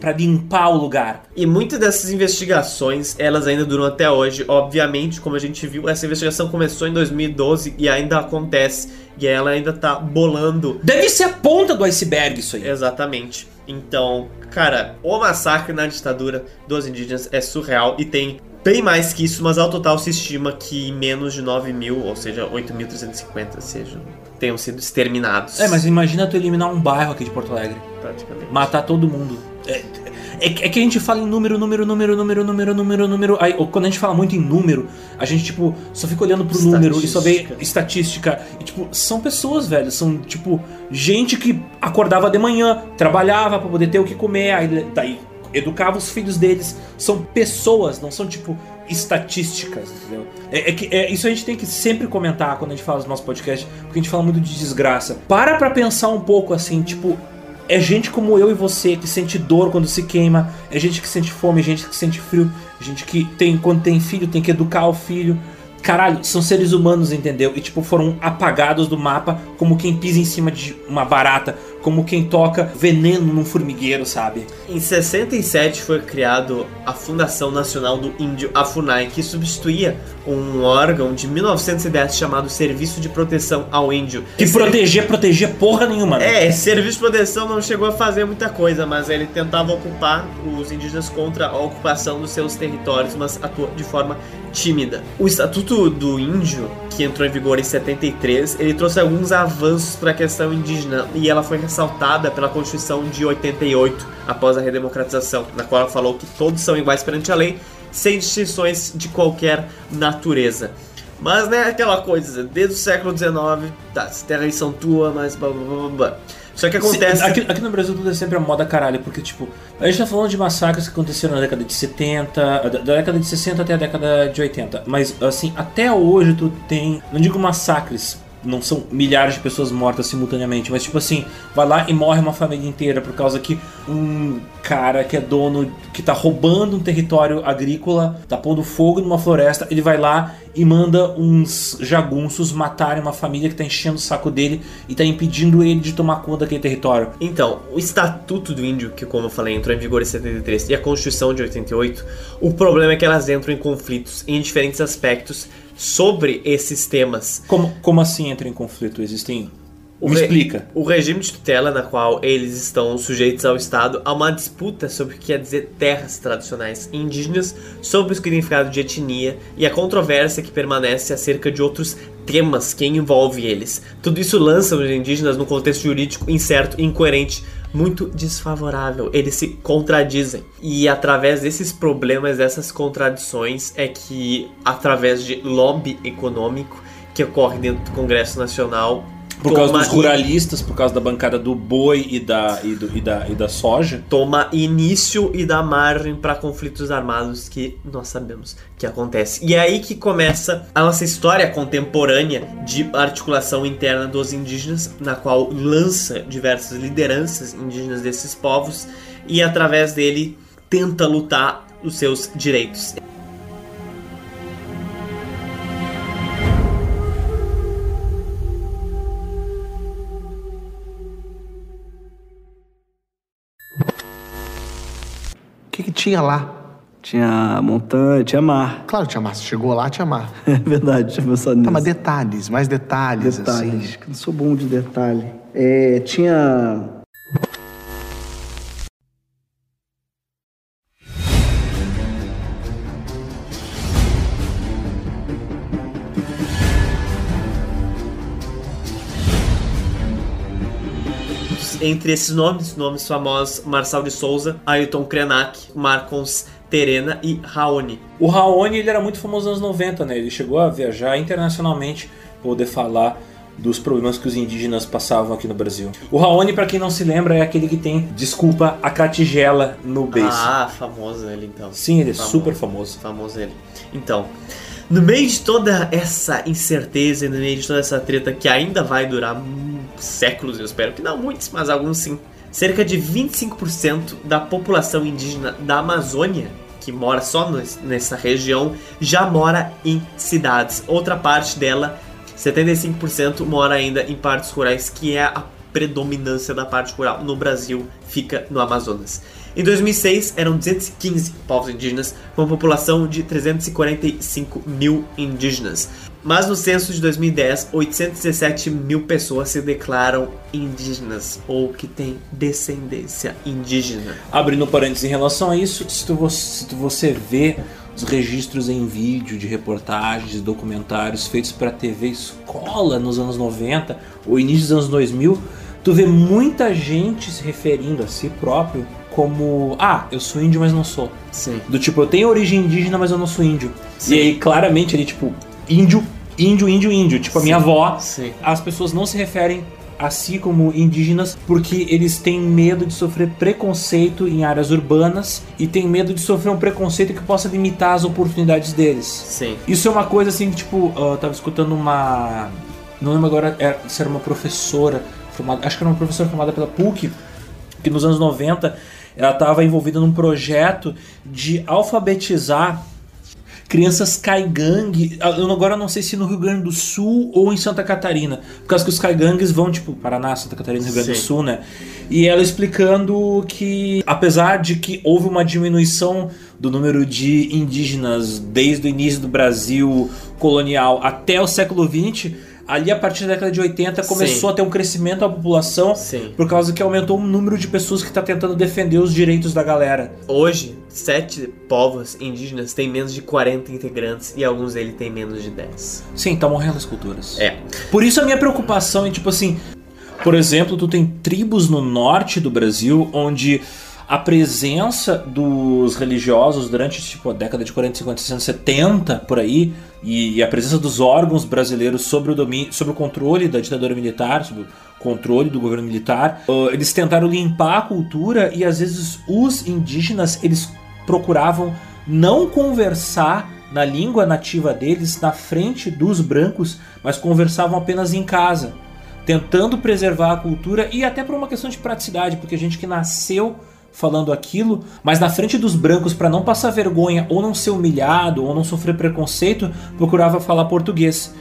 Pra limpar o lugar. E muitas dessas investigações, elas ainda duram até hoje. Obviamente, como a gente viu, essa investigação começou em 2012 e ainda acontece. E ela ainda tá bolando Deve ser a ponta do iceberg isso aí. Exatamente. Então, cara, o massacre na ditadura dos indígenas é surreal e tem bem mais que isso, mas ao total se estima que menos de 9 mil, ou seja, 8.350 sejam, tenham sido exterminados. É, mas imagina tu eliminar um bairro aqui de Porto Alegre. praticamente. Matar todo mundo. É, É, que- é que a gente fala em número, número, número, número, número, número, número. Aí, quando a gente fala muito em número, a gente, tipo, só fica olhando pro número e só vê Estatística. E, tipo, são pessoas, velho. São, tipo, gente que acordava de manhã, trabalhava pra poder ter o que comer, aí daí educava os filhos deles. São pessoas, não são, tipo, estatísticas, entendeu? É, é que é, isso a gente tem que sempre comentar quando a gente fala do nosso podcast, porque a gente fala muito de desgraça. Para pra pensar um pouco assim, tipo, é gente como eu e você que sente dor quando se queima, é gente que sente fome, é gente que sente frio, gente que tem quando tem filho tem que educar o filho. Caralho, são seres humanos, entendeu? E tipo foram apagados do mapa como quem pisa em cima de uma barata, como quem toca veneno num formigueiro, sabe? Em 67 foi criado a Fundação Nacional do Índio, a FUNAI, que substituía um órgão de 1910 chamado Serviço de Proteção ao Índio. Que Esse- proteger, proteger porra nenhuma. né? É, serviço de proteção não chegou a fazer muita coisa, mas ele tentava ocupar os indígenas contra a ocupação dos seus territórios, mas atuou de forma tímida. O Estatuto do Índio, que entrou em vigor em 73, ele trouxe alguns avanços para a questão indígena e ela foi ressaltada pela Constituição de 88, após a redemocratização, na qual ela falou que todos são iguais perante a lei, sem distinções de qualquer natureza. Mas né, aquela coisa, desde o século XIX, tá, as terras são tuas, mas blá blá blá blá. Só que acontece. Se- Aqui, aqui no Brasil tudo é sempre a moda caralho, porque, tipo, a gente tá falando de massacres que aconteceram na década de 70, da, da década de 60 até a década de 80. Mas, assim, até hoje tu tem. Não digo massacres, não são milhares de pessoas mortas simultaneamente, mas, tipo assim, vai lá e morre uma família inteira por causa que um cara que é dono, que tá roubando um território agrícola, tá pondo fogo numa floresta, ele vai lá e manda uns jagunços matarem uma família que tá enchendo o saco dele e tá impedindo ele de tomar conta daquele território. Então, o Estatuto do Índio, que como eu falei, entrou em vigor em 73, e a Constituição de 88, o problema é que elas entram em conflitos em diferentes aspectos sobre esses temas. Como, como assim entra em conflito? Existem. O Me explica. O regime de tutela na qual eles estão sujeitos ao Estado há uma disputa sobre o que quer dizer terras tradicionais indígenas, sobre o significado de etnia e a controvérsia que permanece acerca de outros temas que envolvem eles. Tudo isso lança os indígenas num contexto jurídico incerto e incoerente, muito desfavorável. Eles se contradizem. E através desses problemas, dessas contradições, é que através de lobby econômico que ocorre dentro do Congresso Nacional Por causa toma dos ruralistas, por causa da bancada do boi e da, e do- e da, e da soja. toma início e dá margem para conflitos armados que nós sabemos que acontece. E é aí que começa a nossa história contemporânea de articulação interna dos indígenas, na qual lança diversas lideranças indígenas desses povos e através dele tenta lutar os seus direitos. Tinha lá? Tinha montanha, tinha mar. Claro, tinha mar. Você chegou lá, tinha mar. É verdade, tinha pensado nisso. Tá, mas detalhes, mais detalhes, Detalhes, assim. não sou bom de detalhe. É, tinha. Entre esses nomes, nomes famosos, Marçal de Souza, Ailton Krenak, Marcons Terena e Raoni. O Raoni ele era muito famoso nos anos 90, né? Ele chegou a viajar internacionalmente para poder falar dos problemas que os indígenas passavam aqui no Brasil. O Raoni, para quem não se lembra, é aquele que tem, desculpa, a catigela no beiço. Ah, famoso ele então. Sim, ele é Famoso. super famoso. Famoso ele. Então, no meio de toda essa incerteza e no meio de toda essa treta que ainda vai durar hum, séculos, eu espero que não muitos, mas alguns sim. Cerca de 25% da população indígena da Amazônia, que mora só nessa região, já mora em cidades. Outra parte dela, 75%, mora ainda em partes rurais, que é a predominância da parte rural no Brasil, fica no Amazonas. Em 2006, eram 215 povos indígenas, com uma população de 345 mil indígenas. Mas no censo de 2010, 817 mil pessoas se declaram indígenas ou que têm descendência indígena. Abrindo parênteses em relação a isso, se, tu, se tu você vê os registros em vídeo de reportagens documentários feitos para TV escola nos anos 90 ou início dos anos 2000, tu vê muita gente se referindo a si próprio como, ah, eu sou índio, mas não sou. Sim. Do tipo, eu tenho origem indígena, mas eu não sou índio. Sim. E aí, claramente, ele, tipo, índio, índio, índio, índio. Tipo, a minha avó, Sim. as pessoas não se referem a si como indígenas porque eles têm medo de sofrer preconceito em áreas urbanas e têm medo de sofrer um preconceito que possa limitar as oportunidades deles. Sim. Isso é uma coisa assim que, tipo, eu tava escutando uma. Não lembro agora era- se era uma professora, formada, acho que era uma professora formada pela PUC, que nos anos 90 ela estava envolvida num projeto de alfabetizar crianças caigangue. Eu agora não sei se no Rio Grande do Sul ou em Santa Catarina. Por causa que os caigangues vão, tipo, Paraná, Santa Catarina, Rio Grande do Sim. Sul, né? E ela explicando que, apesar de que houve uma diminuição do número de indígenas desde o início do Brasil colonial até o século XX, ali a partir da década de 80 começou Sim. a ter um crescimento da população Sim. por causa que aumentou o número de pessoas que está tentando defender os direitos da galera. Hoje, sete povos indígenas têm menos de 40 integrantes e alguns deles têm menos de 10. Sim, tá morrendo as culturas. É. Por isso a minha preocupação é tipo assim, por exemplo, tu tem tribos no norte do Brasil onde a presença dos religiosos durante tipo a década de 40, 50, 60, 70 por aí e, a presença dos órgãos brasileiros sobre o domínio, sobre o controle da ditadura militar, sobre o controle do governo militar, uh, eles tentaram limpar a cultura e às vezes os indígenas eles procuravam não conversar na língua nativa deles na frente dos brancos, mas conversavam apenas em casa, tentando preservar a cultura e até por uma questão de praticidade, porque a gente que nasceu falando aquilo, mas na frente dos brancos para não passar vergonha ou não ser humilhado ou não sofrer preconceito, procurava falar português.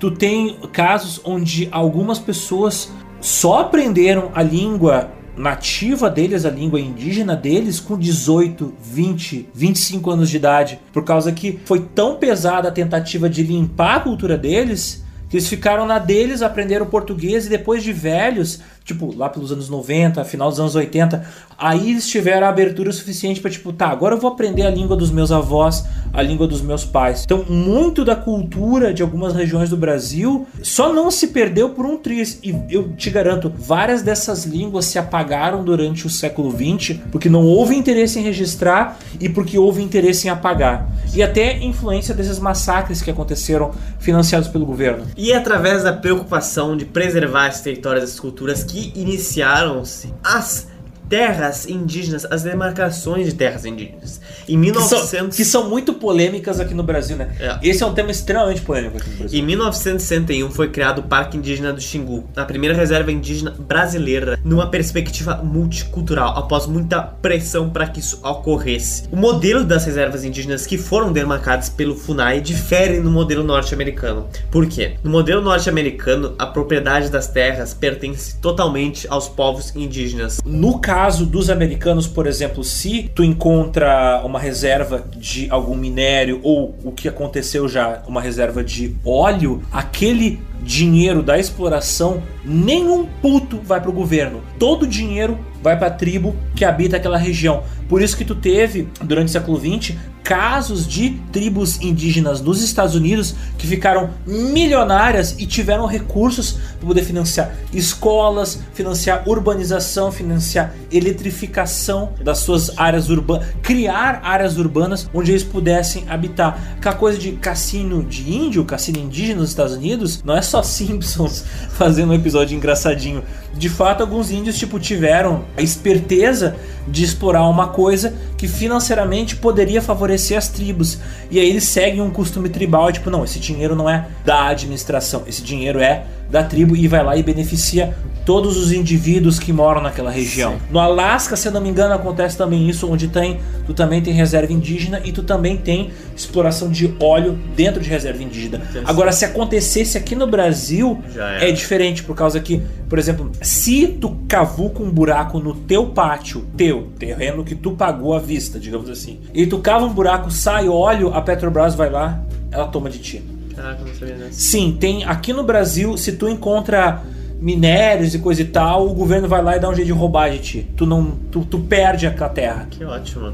Tu tem casos onde algumas pessoas só aprenderam a língua nativa deles, a língua indígena deles, com 18, 20, 25 anos de idade. Por causa que foi tão pesada a tentativa de limpar a cultura deles que eles ficaram na deles, aprenderam português e depois de velhos, tipo, lá pelos anos 90, final dos anos 80, aí eles tiveram a abertura suficiente para tipo, tá, agora eu vou aprender a língua dos meus avós, a língua dos meus pais. Então, muito da cultura de algumas regiões do Brasil só não se perdeu por um triz. E eu te garanto, várias dessas línguas se apagaram durante o século XX porque não houve interesse em registrar e porque houve interesse em apagar. E até influência desses massacres que aconteceram financiados pelo governo. E é através da preocupação de preservar esses territórios essas culturas que iniciaram-se as terras indígenas, as demarcações de terras indígenas. Em Que são, 1900... que são muito polêmicas aqui no Brasil, né? É. Esse é um tema extremamente polêmico aqui no Brasil. Em 1961 foi criado o Parque Indígena do Xingu, a primeira reserva indígena brasileira, numa perspectiva multicultural, após muita pressão para que isso ocorresse. O modelo das reservas indígenas que foram demarcadas pelo FUNAI difere no modelo norte-americano. Por quê? No modelo norte-americano, a propriedade das terras pertence totalmente aos povos indígenas. No caso dos americanos, por exemplo, se tu encontra uma reserva de algum minério ou o que aconteceu já, uma reserva de óleo, aquele dinheiro da exploração, nenhum puto vai pro governo. Todo o dinheiro vai pra tribo que habita aquela região. Por isso que tu teve, durante o século XX, casos de tribos indígenas nos Estados Unidos que ficaram milionárias e tiveram recursos para poder financiar escolas, financiar urbanização, financiar eletrificação das suas áreas urbanas, criar áreas urbanas onde eles pudessem habitar. Aquela coisa de cassino de índio, cassino indígena nos Estados Unidos, não é só Simpsons fazendo um episódio engraçadinho. De fato, alguns índios tipo tiveram a esperteza de explorar uma coisa que financeiramente poderia favorecer as tribos. E aí eles seguem um costume tribal, tipo, não, esse dinheiro não é da administração, esse dinheiro é da tribo e vai lá e beneficia todos os indivíduos que moram naquela região. No Alasca, se eu não me engano, acontece também isso, onde tem, tu também tem reserva indígena e tu também tem exploração de óleo dentro de reserva indígena. Agora, se acontecesse aqui no Brasil, é diferente, por causa que, por exemplo, se tu cavuca um buraco no teu pátio, teu terreno que tu pagou à vista, digamos assim, e tu cava um buraco, sai óleo, a Petrobras vai lá, ela toma de ti. Caraca, não sabia dessa. Sim, tem aqui no Brasil, se tu encontra minérios e coisa e tal, o governo vai lá e dá um jeito de roubar de ti. Tu não, tu, tu perde aquela terra. Que ótimo.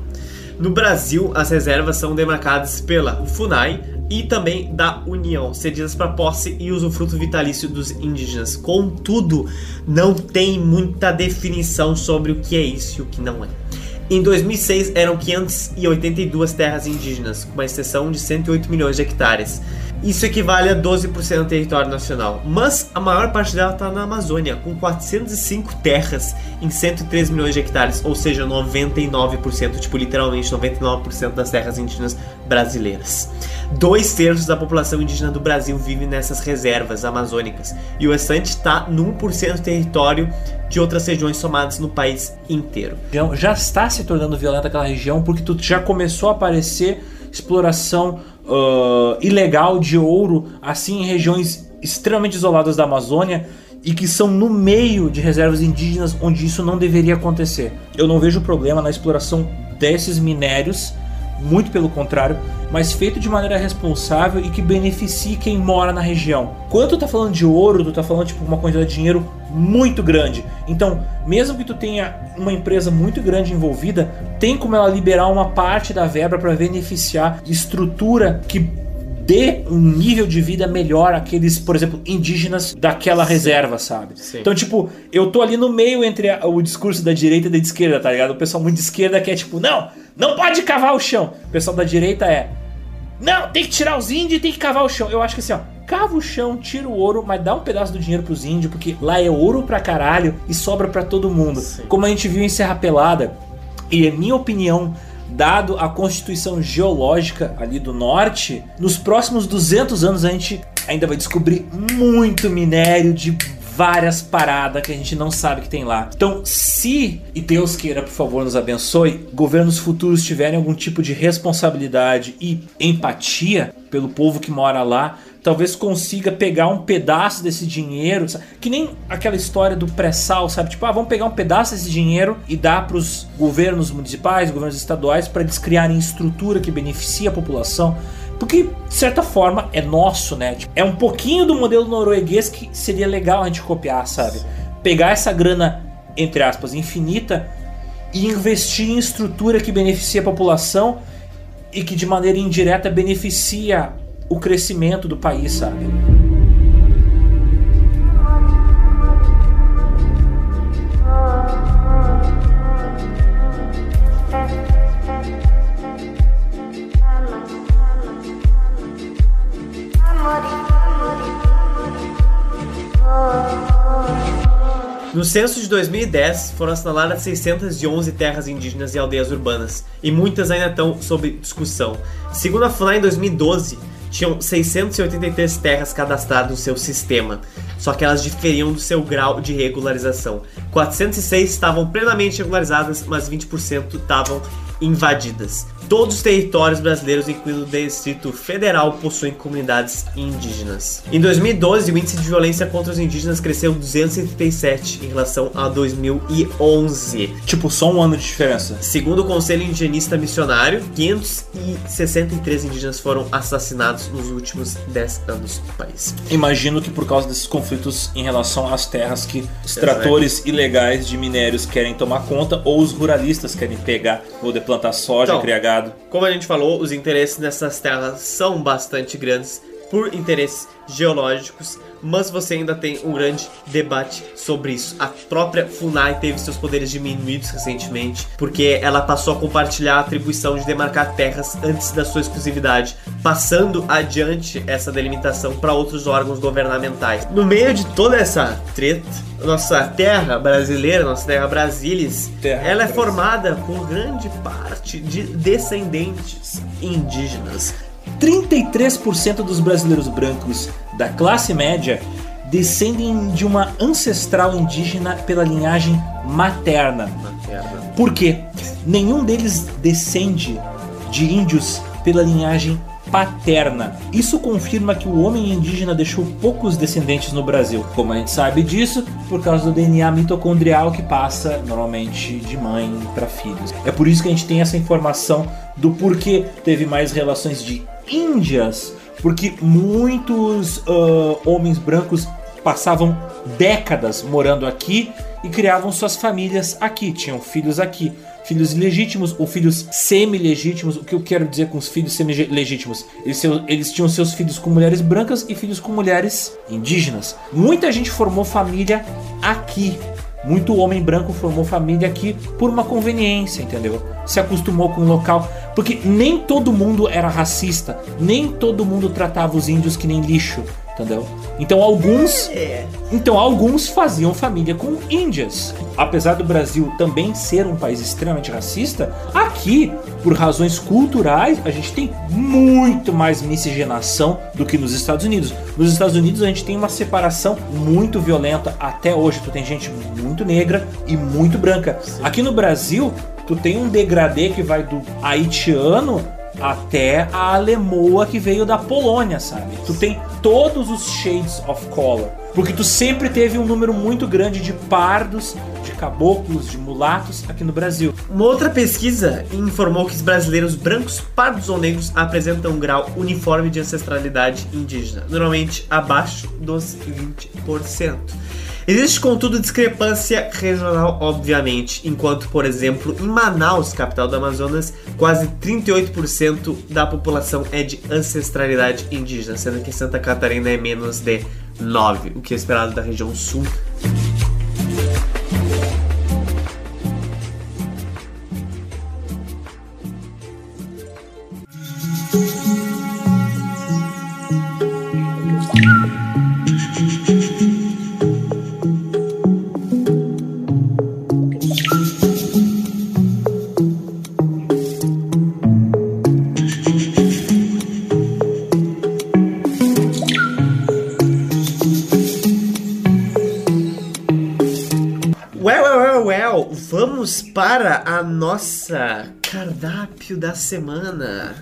No Brasil, as reservas são demarcadas pela FUNAI e também da União, cedidas para posse e usufruto vitalício dos indígenas. Contudo, não tem muita definição sobre o que é isso e o que não é. Em 2006 eram 582 terras indígenas, com uma extensão de 108 milhões de hectares. Isso equivale a 12% do território nacional. Mas a maior parte dela está na Amazônia, com 405 terras em 103 milhões de hectares, ou seja, 99%, tipo literalmente 99% das terras indígenas brasileiras. Dois terços da população indígena do Brasil vive nessas reservas amazônicas e o restante está no 1% do território de outras regiões somadas no país inteiro. região já está se tornando violenta aquela região porque tu já começou a aparecer exploração uh, ilegal de ouro assim em regiões extremamente isoladas da Amazônia e que são no meio de reservas indígenas onde isso não deveria acontecer. Eu não vejo problema na exploração desses minérios, muito pelo contrário, mas feito de maneira responsável e que beneficie quem mora na região. Quando tu tá falando de ouro, tu tá falando tipo uma quantidade de dinheiro muito grande. Então, mesmo que tu tenha uma empresa muito grande envolvida, tem como ela liberar uma parte da verba para beneficiar estrutura que dê um nível de vida melhor àqueles, por exemplo, indígenas daquela reserva, sabe? Sim. Então, tipo, eu tô ali no meio entre a- o discurso da direita e da esquerda, tá ligado? O pessoal muito de esquerda que é tipo, não, não pode cavar o chão. O pessoal da direita é, não, tem que tirar os índios e tem que cavar o chão. Eu acho que assim, ó, cava o chão, tira o ouro, mas dá um pedaço do dinheiro pros índios, porque lá é ouro pra caralho e sobra pra todo mundo. Como a gente viu em Serra Pelada, e é minha opinião, dado a constituição geológica ali do norte, nos próximos 200 anos a gente ainda vai descobrir muito minério de várias paradas que a gente não sabe que tem lá. Então, se, e Deus queira, por favor, nos abençoe, governos futuros tiverem algum tipo de responsabilidade e empatia pelo povo que mora lá, talvez consiga pegar um pedaço desse dinheiro, sabe? que nem aquela história do pré-sal, sabe? Tipo, ah, vamos pegar um pedaço desse dinheiro e dar para os governos municipais, governos estaduais, para eles criarem estrutura que beneficie a população. Porque, de certa forma, é nosso, né? Tipo, é um pouquinho do modelo norueguês que seria legal a gente copiar, sabe? Pegar essa grana, entre aspas, infinita e investir em estrutura que beneficie a população e que de maneira indireta beneficia o crescimento do país, sabe? No censo de 2010, foram assinaladas 611 terras indígenas e aldeias urbanas, e muitas ainda estão sob discussão. Segundo a FUNAI, em 2012, tinham 683 terras cadastradas no seu sistema, só que elas diferiam do seu grau de regularização. 406 estavam plenamente regularizadas, mas 20% estavam invadidas. Todos os territórios brasileiros, incluindo o Distrito Federal, possuem comunidades indígenas. Em 2012, o índice de violência contra os indígenas cresceu 237 em relação a 2011. Tipo, só um ano de diferença. Segundo o Conselho Indigenista Missionário, 563 indígenas foram assassinados nos últimos 10 anos no país. Imagino que por causa desses conflitos em relação às terras que os tratores ilegais de minérios querem tomar conta ou os ruralistas querem pegar ou plantar soja, Então, criar gado. Como a gente falou, os interesses nessas terras são bastante grandes por interesses geológicos, mas você ainda tem um grande debate sobre isso. A própria FUNAI teve seus poderes diminuídos recentemente, porque ela passou a compartilhar a atribuição de demarcar terras antes da sua exclusividade, passando adiante essa delimitação para outros órgãos governamentais. No meio de toda essa treta, nossa terra brasileira, nossa terra Brasilis, Terra ela é Brasil. formada por grande parte de descendentes indígenas. 33% dos brasileiros brancos da classe média descendem de uma ancestral indígena pela linhagem materna. Por quê? Nenhum deles descende de índios pela linhagem paterna. Isso confirma que o homem indígena deixou poucos descendentes no Brasil. Como a gente sabe disso? Por causa do DNA mitocondrial que passa normalmente de mãe para filhos. É por isso que a gente tem essa informação do porquê teve mais relações de índias, porque muitos ah, homens brancos passavam décadas morando aqui e criavam suas famílias aqui, tinham filhos aqui. Filhos legítimos ou filhos semi-legítimos. O que eu quero dizer com os filhos semi-legítimos? Eles, eles tinham seus filhos com mulheres brancas e filhos com mulheres indígenas. Muita gente formou família aqui. Muito homem branco formou família aqui por uma conveniência, entendeu? Se acostumou com o local. Porque nem todo mundo era racista, nem todo mundo tratava os índios que nem lixo, entendeu? Então alguns. Então alguns faziam família com índias. Apesar do Brasil também ser um país extremamente racista, aqui, por razões culturais, a gente tem muito mais miscigenação do que nos Estados Unidos. Nos Estados Unidos a gente tem uma separação muito violenta até hoje. Tu tem gente muito negra e muito branca. Aqui no Brasil, tu tem um degradê que vai do haitiano até a alemoa que veio da Polônia, sabe? Tu tem todos os shades of color. Porque tu sempre teve um número muito grande de pardos, de caboclos, de mulatos aqui no Brasil. Uma outra pesquisa informou que os brasileiros brancos, pardos ou negros apresentam um grau uniforme de ancestralidade indígena, normalmente abaixo dos 20%. Existe, contudo, discrepância regional, obviamente, enquanto, por exemplo, em Manaus, capital do Amazonas, quase 38% da população é de ancestralidade indígena, sendo que Santa Catarina é menos de 9%, o que é esperado da região sul. Cardápio da semana.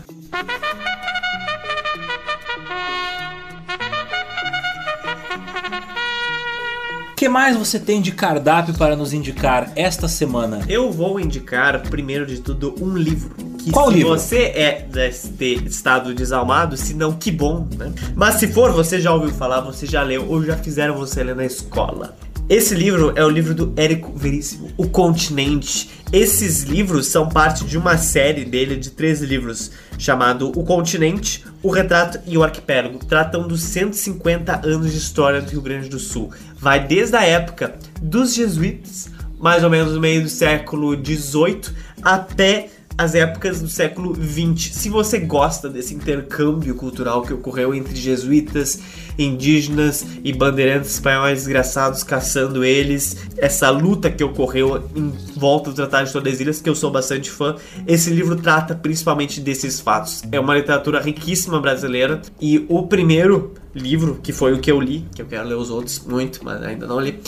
O que mais você tem de cardápio para nos indicar esta semana? Eu vou indicar, primeiro de tudo, um livro. Que Qual se livro? você é deste estado desalmado, se não, que bom, né? Mas se for, você já ouviu falar, você já leu ou já fizeram você ler na escola. Esse livro é o livro do Érico Veríssimo, O Continente. Esses livros são parte de uma série dele de três livros, chamado O Continente, O Retrato e o Arquipélago. Tratam dos 150 anos de história do Rio Grande do Sul. Vai desde a época dos jesuítas, mais ou menos no meio do século XVIII, até as épocas do século XX. Se você gosta desse intercâmbio cultural que ocorreu entre jesuítas, indígenas e bandeirantes espanhóis desgraçados caçando eles, essa luta que ocorreu em volta do Tratado de Tordesilhas, que eu sou bastante fã, esse livro trata principalmente desses fatos. É uma literatura riquíssima brasileira e o primeiro livro, que foi o que eu li, que eu quero ler os outros muito, mas ainda não li,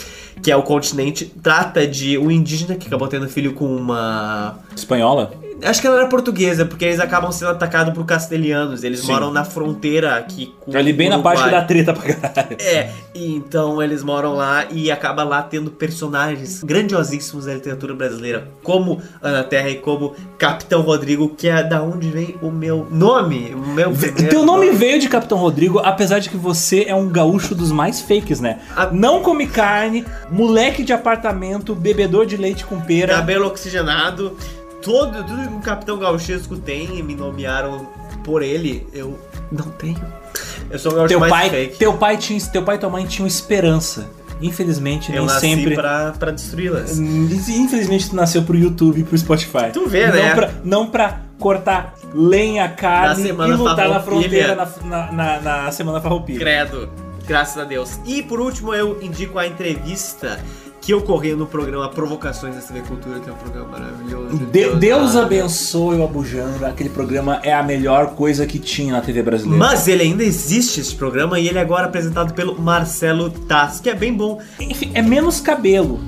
que é O Continente, trata de um indígena que acabou tendo filho com uma Espanhola? Acho que ela era portuguesa, porque eles acabam sendo atacados por castelhanos. Eles Sim. moram na fronteira aqui com Ali bem na parte da treta pra caralho. É, e então eles moram lá e acaba lá tendo personagens grandiosíssimos da literatura brasileira, como Ana Terra e como Capitão Rodrigo, que é da onde vem o meu nome, o meu Teu nome veio de Capitão Rodrigo, apesar de que você é um gaúcho dos mais fakes, né? A- Não come carne, moleque de apartamento, bebedor de leite com pera. cabelo oxigenado, todo, tudo que um capitão gauchesco tem e me nomearam por ele, eu não tenho. Eu sou o gaúcho Teu mais pai, fake. teu pai tinha, teu pai e tua mãe tinham esperança. Infelizmente, Eu nem nasci sempre. pra, pra destruí-las. Infelizmente, tu nasceu pro YouTube e pro Spotify. Tu vê, não né? Pra, não pra cortar lenha, carne e lutar na fronteira na, na, na, na semana farroupilha. Credo. Graças a Deus. E por último, eu indico a entrevista que ocorreu no programa Provocações da TV Cultura, que é um programa maravilhoso. De- Deus ah. abençoe o Abujamra. Aquele programa é a melhor coisa que tinha na TV brasileira. Mas ele ainda existe, esse programa, e ele é agora apresentado pelo Marcelo Tass, que é bem bom. Enfim, é menos cabelo.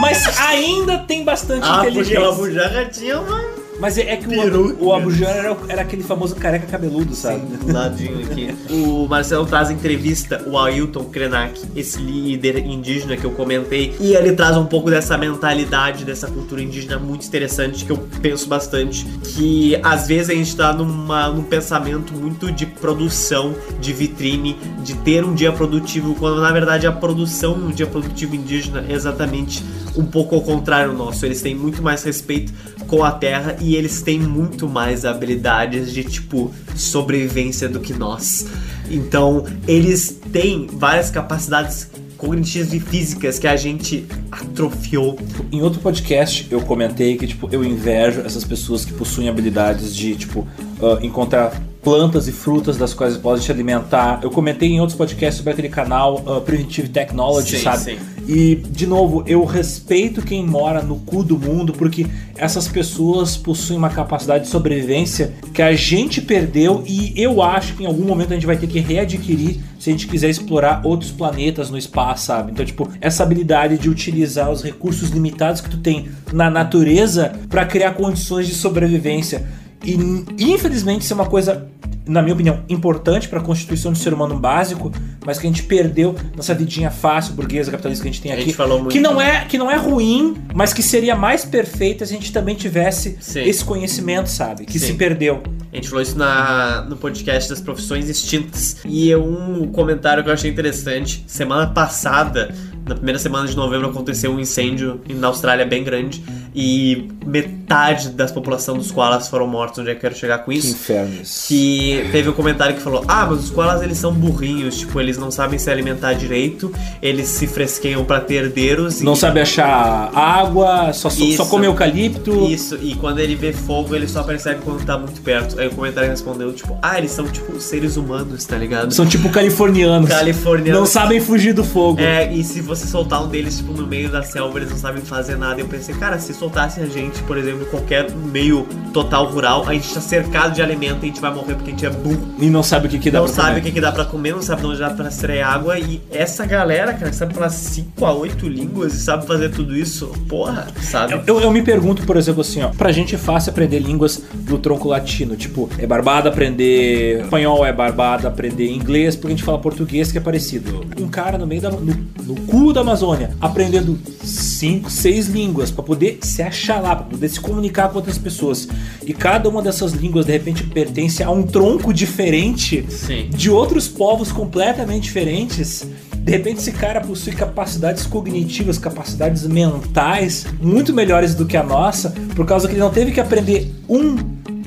Mas ainda tem bastante Ah, porque inteligência. o Bujanra tinha uma... Mas é, é que o, o era, era aquele famoso careca cabeludo, sabe? do ladinho aqui. O Marcelo traz entrevista o Ailton Krenak, esse líder indígena que eu comentei, e ele traz um pouco dessa mentalidade, dessa cultura indígena muito interessante que eu penso bastante, que às vezes a gente tá numa, num pensamento muito de produção, de vitrine, de ter um dia produtivo, quando na verdade a produção no dia produtivo indígena é exatamente um pouco ao contrário nosso. Eles têm muito mais respeito com a terra e eles têm muito mais habilidades de tipo sobrevivência do que nós. Então, eles têm várias capacidades cognitivas e físicas que a gente atrofiou. Em outro podcast eu comentei que tipo eu invejo essas pessoas que possuem habilidades de tipo ah, encontrar plantas e frutas das quais podem te alimentar. Eu comentei em outros podcasts sobre aquele canal ah, Primitive Technology, Sim, sabe? sim. E de novo, eu respeito quem mora no cu do mundo porque essas pessoas possuem uma capacidade de sobrevivência que a gente perdeu e eu acho que em algum momento a gente vai ter que readquirir se a gente quiser explorar outros planetas no espaço, sabe? Então, tipo, essa habilidade de utilizar os recursos limitados que tu tem na natureza para criar condições de sobrevivência. E infelizmente isso é uma coisa, na minha opinião, importante para a constituição do ser humano básico, mas que a gente perdeu nessa vidinha fácil, burguesa, capitalista que a gente tem A aqui. gente falou muito que não é que não é ruim, mas que seria mais perfeita se a gente também tivesse Sim. esse conhecimento, sabe? Que Sim. se perdeu. A gente falou isso na, no podcast das profissões extintas. E um comentário que eu achei interessante. Semana passada, na primeira semana de novembro, aconteceu um incêndio na Austrália bem grande. E metade da população dos koalas foram mortos. Onde é que eu quero chegar com Que isso? inferno isso. Que teve um comentário que falou: Ah, mas os koalas eles são burrinhos, tipo, eles não sabem se alimentar direito, eles se fresqueiam pra ter herdeiros. Não e... sabe achar água, só, só, Isso. só come eucalipto. Isso, e quando ele vê fogo, ele só percebe quando tá muito perto. Aí o comentário respondeu, tipo, ah, eles são tipo seres humanos, tá ligado? São tipo californianos. Californianos. Não sabem fugir do fogo. É, e se você soltar um deles, tipo, no meio da selva, eles não sabem fazer nada. Eu pensei, cara, se soltassem a gente, por exemplo, em qualquer meio total rural, a gente tá cercado de alimento e a gente vai morrer porque a gente é burro. E não sabe o que, que dá não pra sabe comer. o que, que dá pra comer, não sabe de onde dá pra extrair água. E essa galera, cara, que sabe falar 5 a 8 línguas e sabe fazer tudo isso, porra, sabe? Eu, eu me pergunto, por exemplo, assim, ó, pra gente é fácil aprender línguas do tronco latino. Tipo, é barbada aprender espanhol, é barbada aprender inglês, porque a gente fala português que é parecido. Um cara no meio da. no, no cu da Amazônia, aprendendo cinco, seis línguas pra poder se achar lá, pra poder se comunicar com outras pessoas. E cada uma dessas línguas, de repente, pertence a um tronco diferente Sim. de outros povos completamente diferentes. De repente, esse cara possui capacidades cognitivas, capacidades mentais muito melhores do que a nossa, por causa que ele não teve que aprender um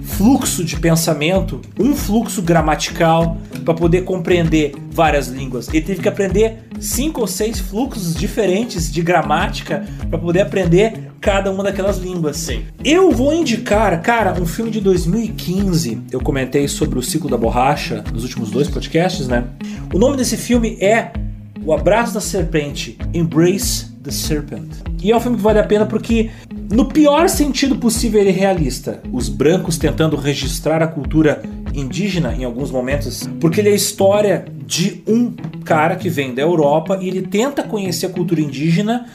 fluxo de pensamento, um fluxo gramatical para poder compreender várias línguas. Ele teve que aprender cinco ou seis fluxos diferentes de gramática para poder aprender cada uma daquelas línguas. Sim. Eu vou indicar, cara, um filme de 2015. Eu comentei sobre o ciclo da borracha nos últimos dois podcasts, né? O nome desse filme é O Abraço da Serpente, Embrace the Serpent. E é um filme que vale a pena porque, no pior sentido possível, ele é realista. Os brancos tentando registrar a cultura indígena em alguns momentos, porque ele é a história de um cara que vem da Europa e ele tenta conhecer a cultura indígena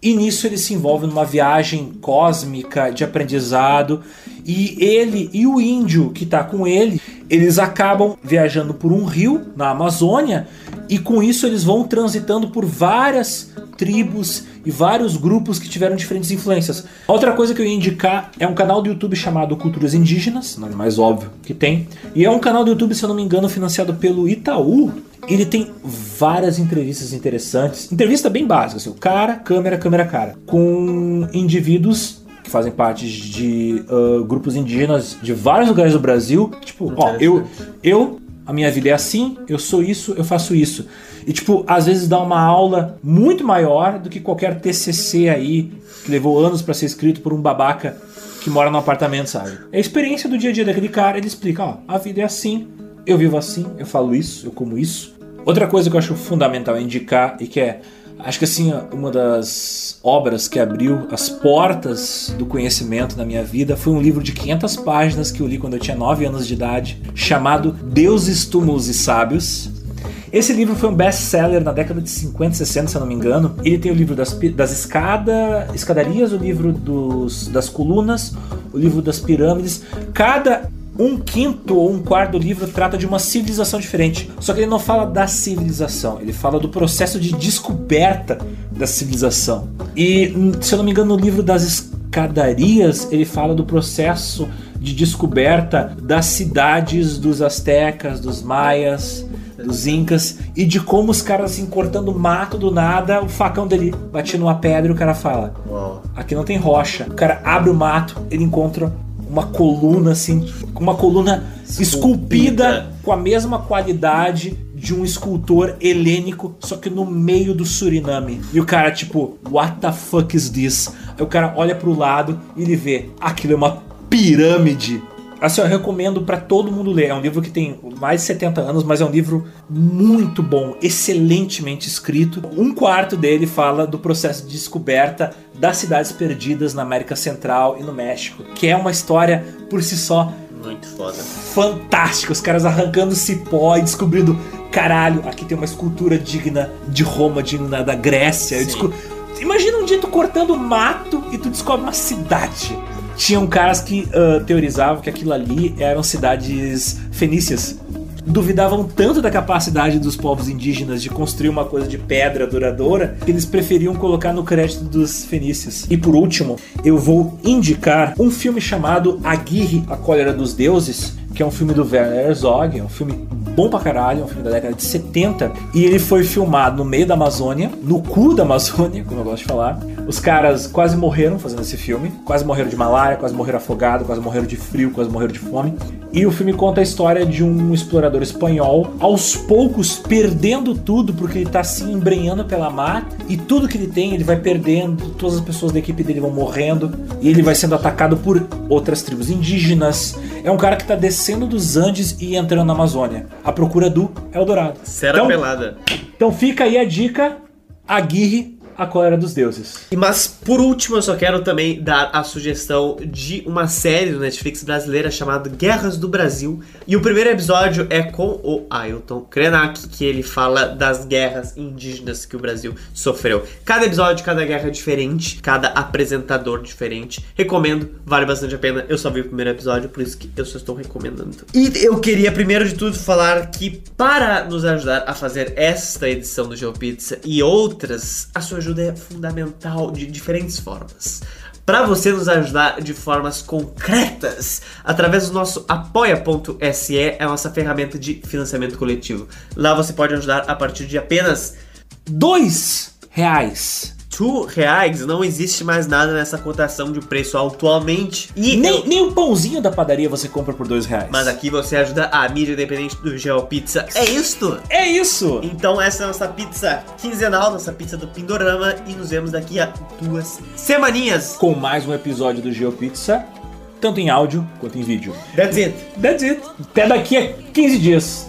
e nisso ele se envolve numa viagem cósmica de aprendizado. E ele e o índio que tá com ele, eles acabam viajando por um rio na Amazônia. E com isso eles vão transitando por várias tribos e vários grupos que tiveram diferentes influências. Outra coisa que eu ia indicar é um canal do YouTube chamado Culturas Indígenas, nada mais óbvio que tem. E é um canal do YouTube, se eu não me engano, financiado pelo Itaú. Ele tem várias entrevistas interessantes. Entrevista bem básica, assim, cara, câmera, câmera, cara. Com indivíduos que fazem parte de ah, grupos indígenas de vários lugares do Brasil. Tipo, ó, eu, eu, a minha vida é assim, eu sou isso, eu faço isso. E, tipo, às vezes dá uma aula muito maior do que qualquer TCC aí, que levou anos pra ser escrito por um babaca que mora num apartamento, sabe? É a experiência do dia a dia daquele cara, ele explica, ó, a vida é assim, eu vivo assim, eu falo isso, eu como isso. Outra coisa que eu acho fundamental indicar e que é, acho que assim, uma das obras que abriu as portas do conhecimento na minha vida foi um livro de 500 páginas que eu li quando eu tinha 9 anos de idade, chamado Deuses, Túmulos e Sábios. Esse livro foi um best-seller na década de 50, 60, se eu não me engano. Ele tem o livro das, das escada, escadarias, o livro dos, das colunas, o livro das pirâmides. Cada um quinto ou um quarto do livro trata de uma civilização diferente. Só que ele não fala da civilização, ele fala do processo de descoberta da civilização. E, se eu não me engano, no livro das escadarias, ele fala do processo de descoberta das cidades dos astecas, dos maias, dos incas e de como os caras assim cortando mato do nada, o facão dele bate numa pedra e o cara fala. Aqui não tem rocha. O cara abre o mato, ele encontra uma coluna assim, uma coluna esculpida com a mesma qualidade de um escultor helênico, só que no meio do Suriname. E o cara, tipo, what the fuck is this? Aí o cara olha pro lado e ele vê, aquilo é uma pirâmide. Assim, eu recomendo pra todo mundo ler. É um livro que tem mais de 70 anos, mas é um livro muito bom, excelentemente escrito. Um quarto dele fala do processo de descoberta das cidades perdidas na América Central e no México, que é uma história por si só Muito foda. fantástica. Os caras arrancando cipó e descobrindo, caralho, aqui tem uma escultura digna de Roma, digna da Grécia. Desco- Imagina um dia tu cortando mato e tu descobre uma cidade. Tinham caras que ah, teorizavam que aquilo ali eram cidades fenícias. Duvidavam tanto da capacidade dos povos indígenas de construir uma coisa de pedra duradoura que eles preferiam colocar no crédito dos fenícios. E por último, eu vou indicar um filme chamado Aguirre, A Cólera dos Deuses, que é um filme do Werner Herzog, é um filme bom pra caralho, é um filme da década de 70, e ele foi filmado no meio da Amazônia, no cu da Amazônia, como eu gosto de falar. Os caras quase morreram fazendo esse filme, quase morreram de malária, quase morreram afogado, quase morreram de frio, quase morreram de fome. E o filme conta a história de um explorador espanhol, aos poucos perdendo tudo porque ele tá se embrenhando pela mata e tudo que ele tem ele vai perdendo, todas as pessoas da equipe dele vão morrendo e ele vai sendo atacado por outras tribos indígenas. É um cara que tá descendo dos Andes e entrando na Amazônia, à procura do Eldorado. Serra então, pelada. então fica aí a dica: Aguirre, a cólera dos deuses. Mas por último, eu só quero também dar a sugestão de uma série do Netflix brasileira chamada Guerras do Brasil. E o primeiro episódio é com o Ailton Krenak, que ele fala das guerras indígenas que o Brasil sofreu. Cada episódio, cada guerra é diferente, cada apresentador diferente. Recomendo, vale bastante a pena. Eu só vi o primeiro episódio, por isso que eu só estou recomendando. E eu queria primeiro de tudo falar que para nos ajudar a fazer esta edição do GeoPizza e outras, a sua ajuda é fundamental de diferentes formas. Para você nos ajudar de formas concretas, através do nosso apoia.se, é a nossa ferramenta de financiamento coletivo. Lá você pode ajudar a partir de apenas Dois reais. R$ reais. Não existe mais nada nessa cotação de preço atualmente. E Nem, eu- nem o pãozinho da padaria você compra por dois reais. Mas aqui você ajuda a mídia independente do GeoPizza. É isto! É isso! Então essa é a nossa pizza quinzenal, nossa pizza do Pindorama e nos vemos daqui a duas semaninhas. Com mais um episódio do GeoPizza, tanto em áudio quanto em vídeo. That's it. That's it. Até daqui a 15 dias.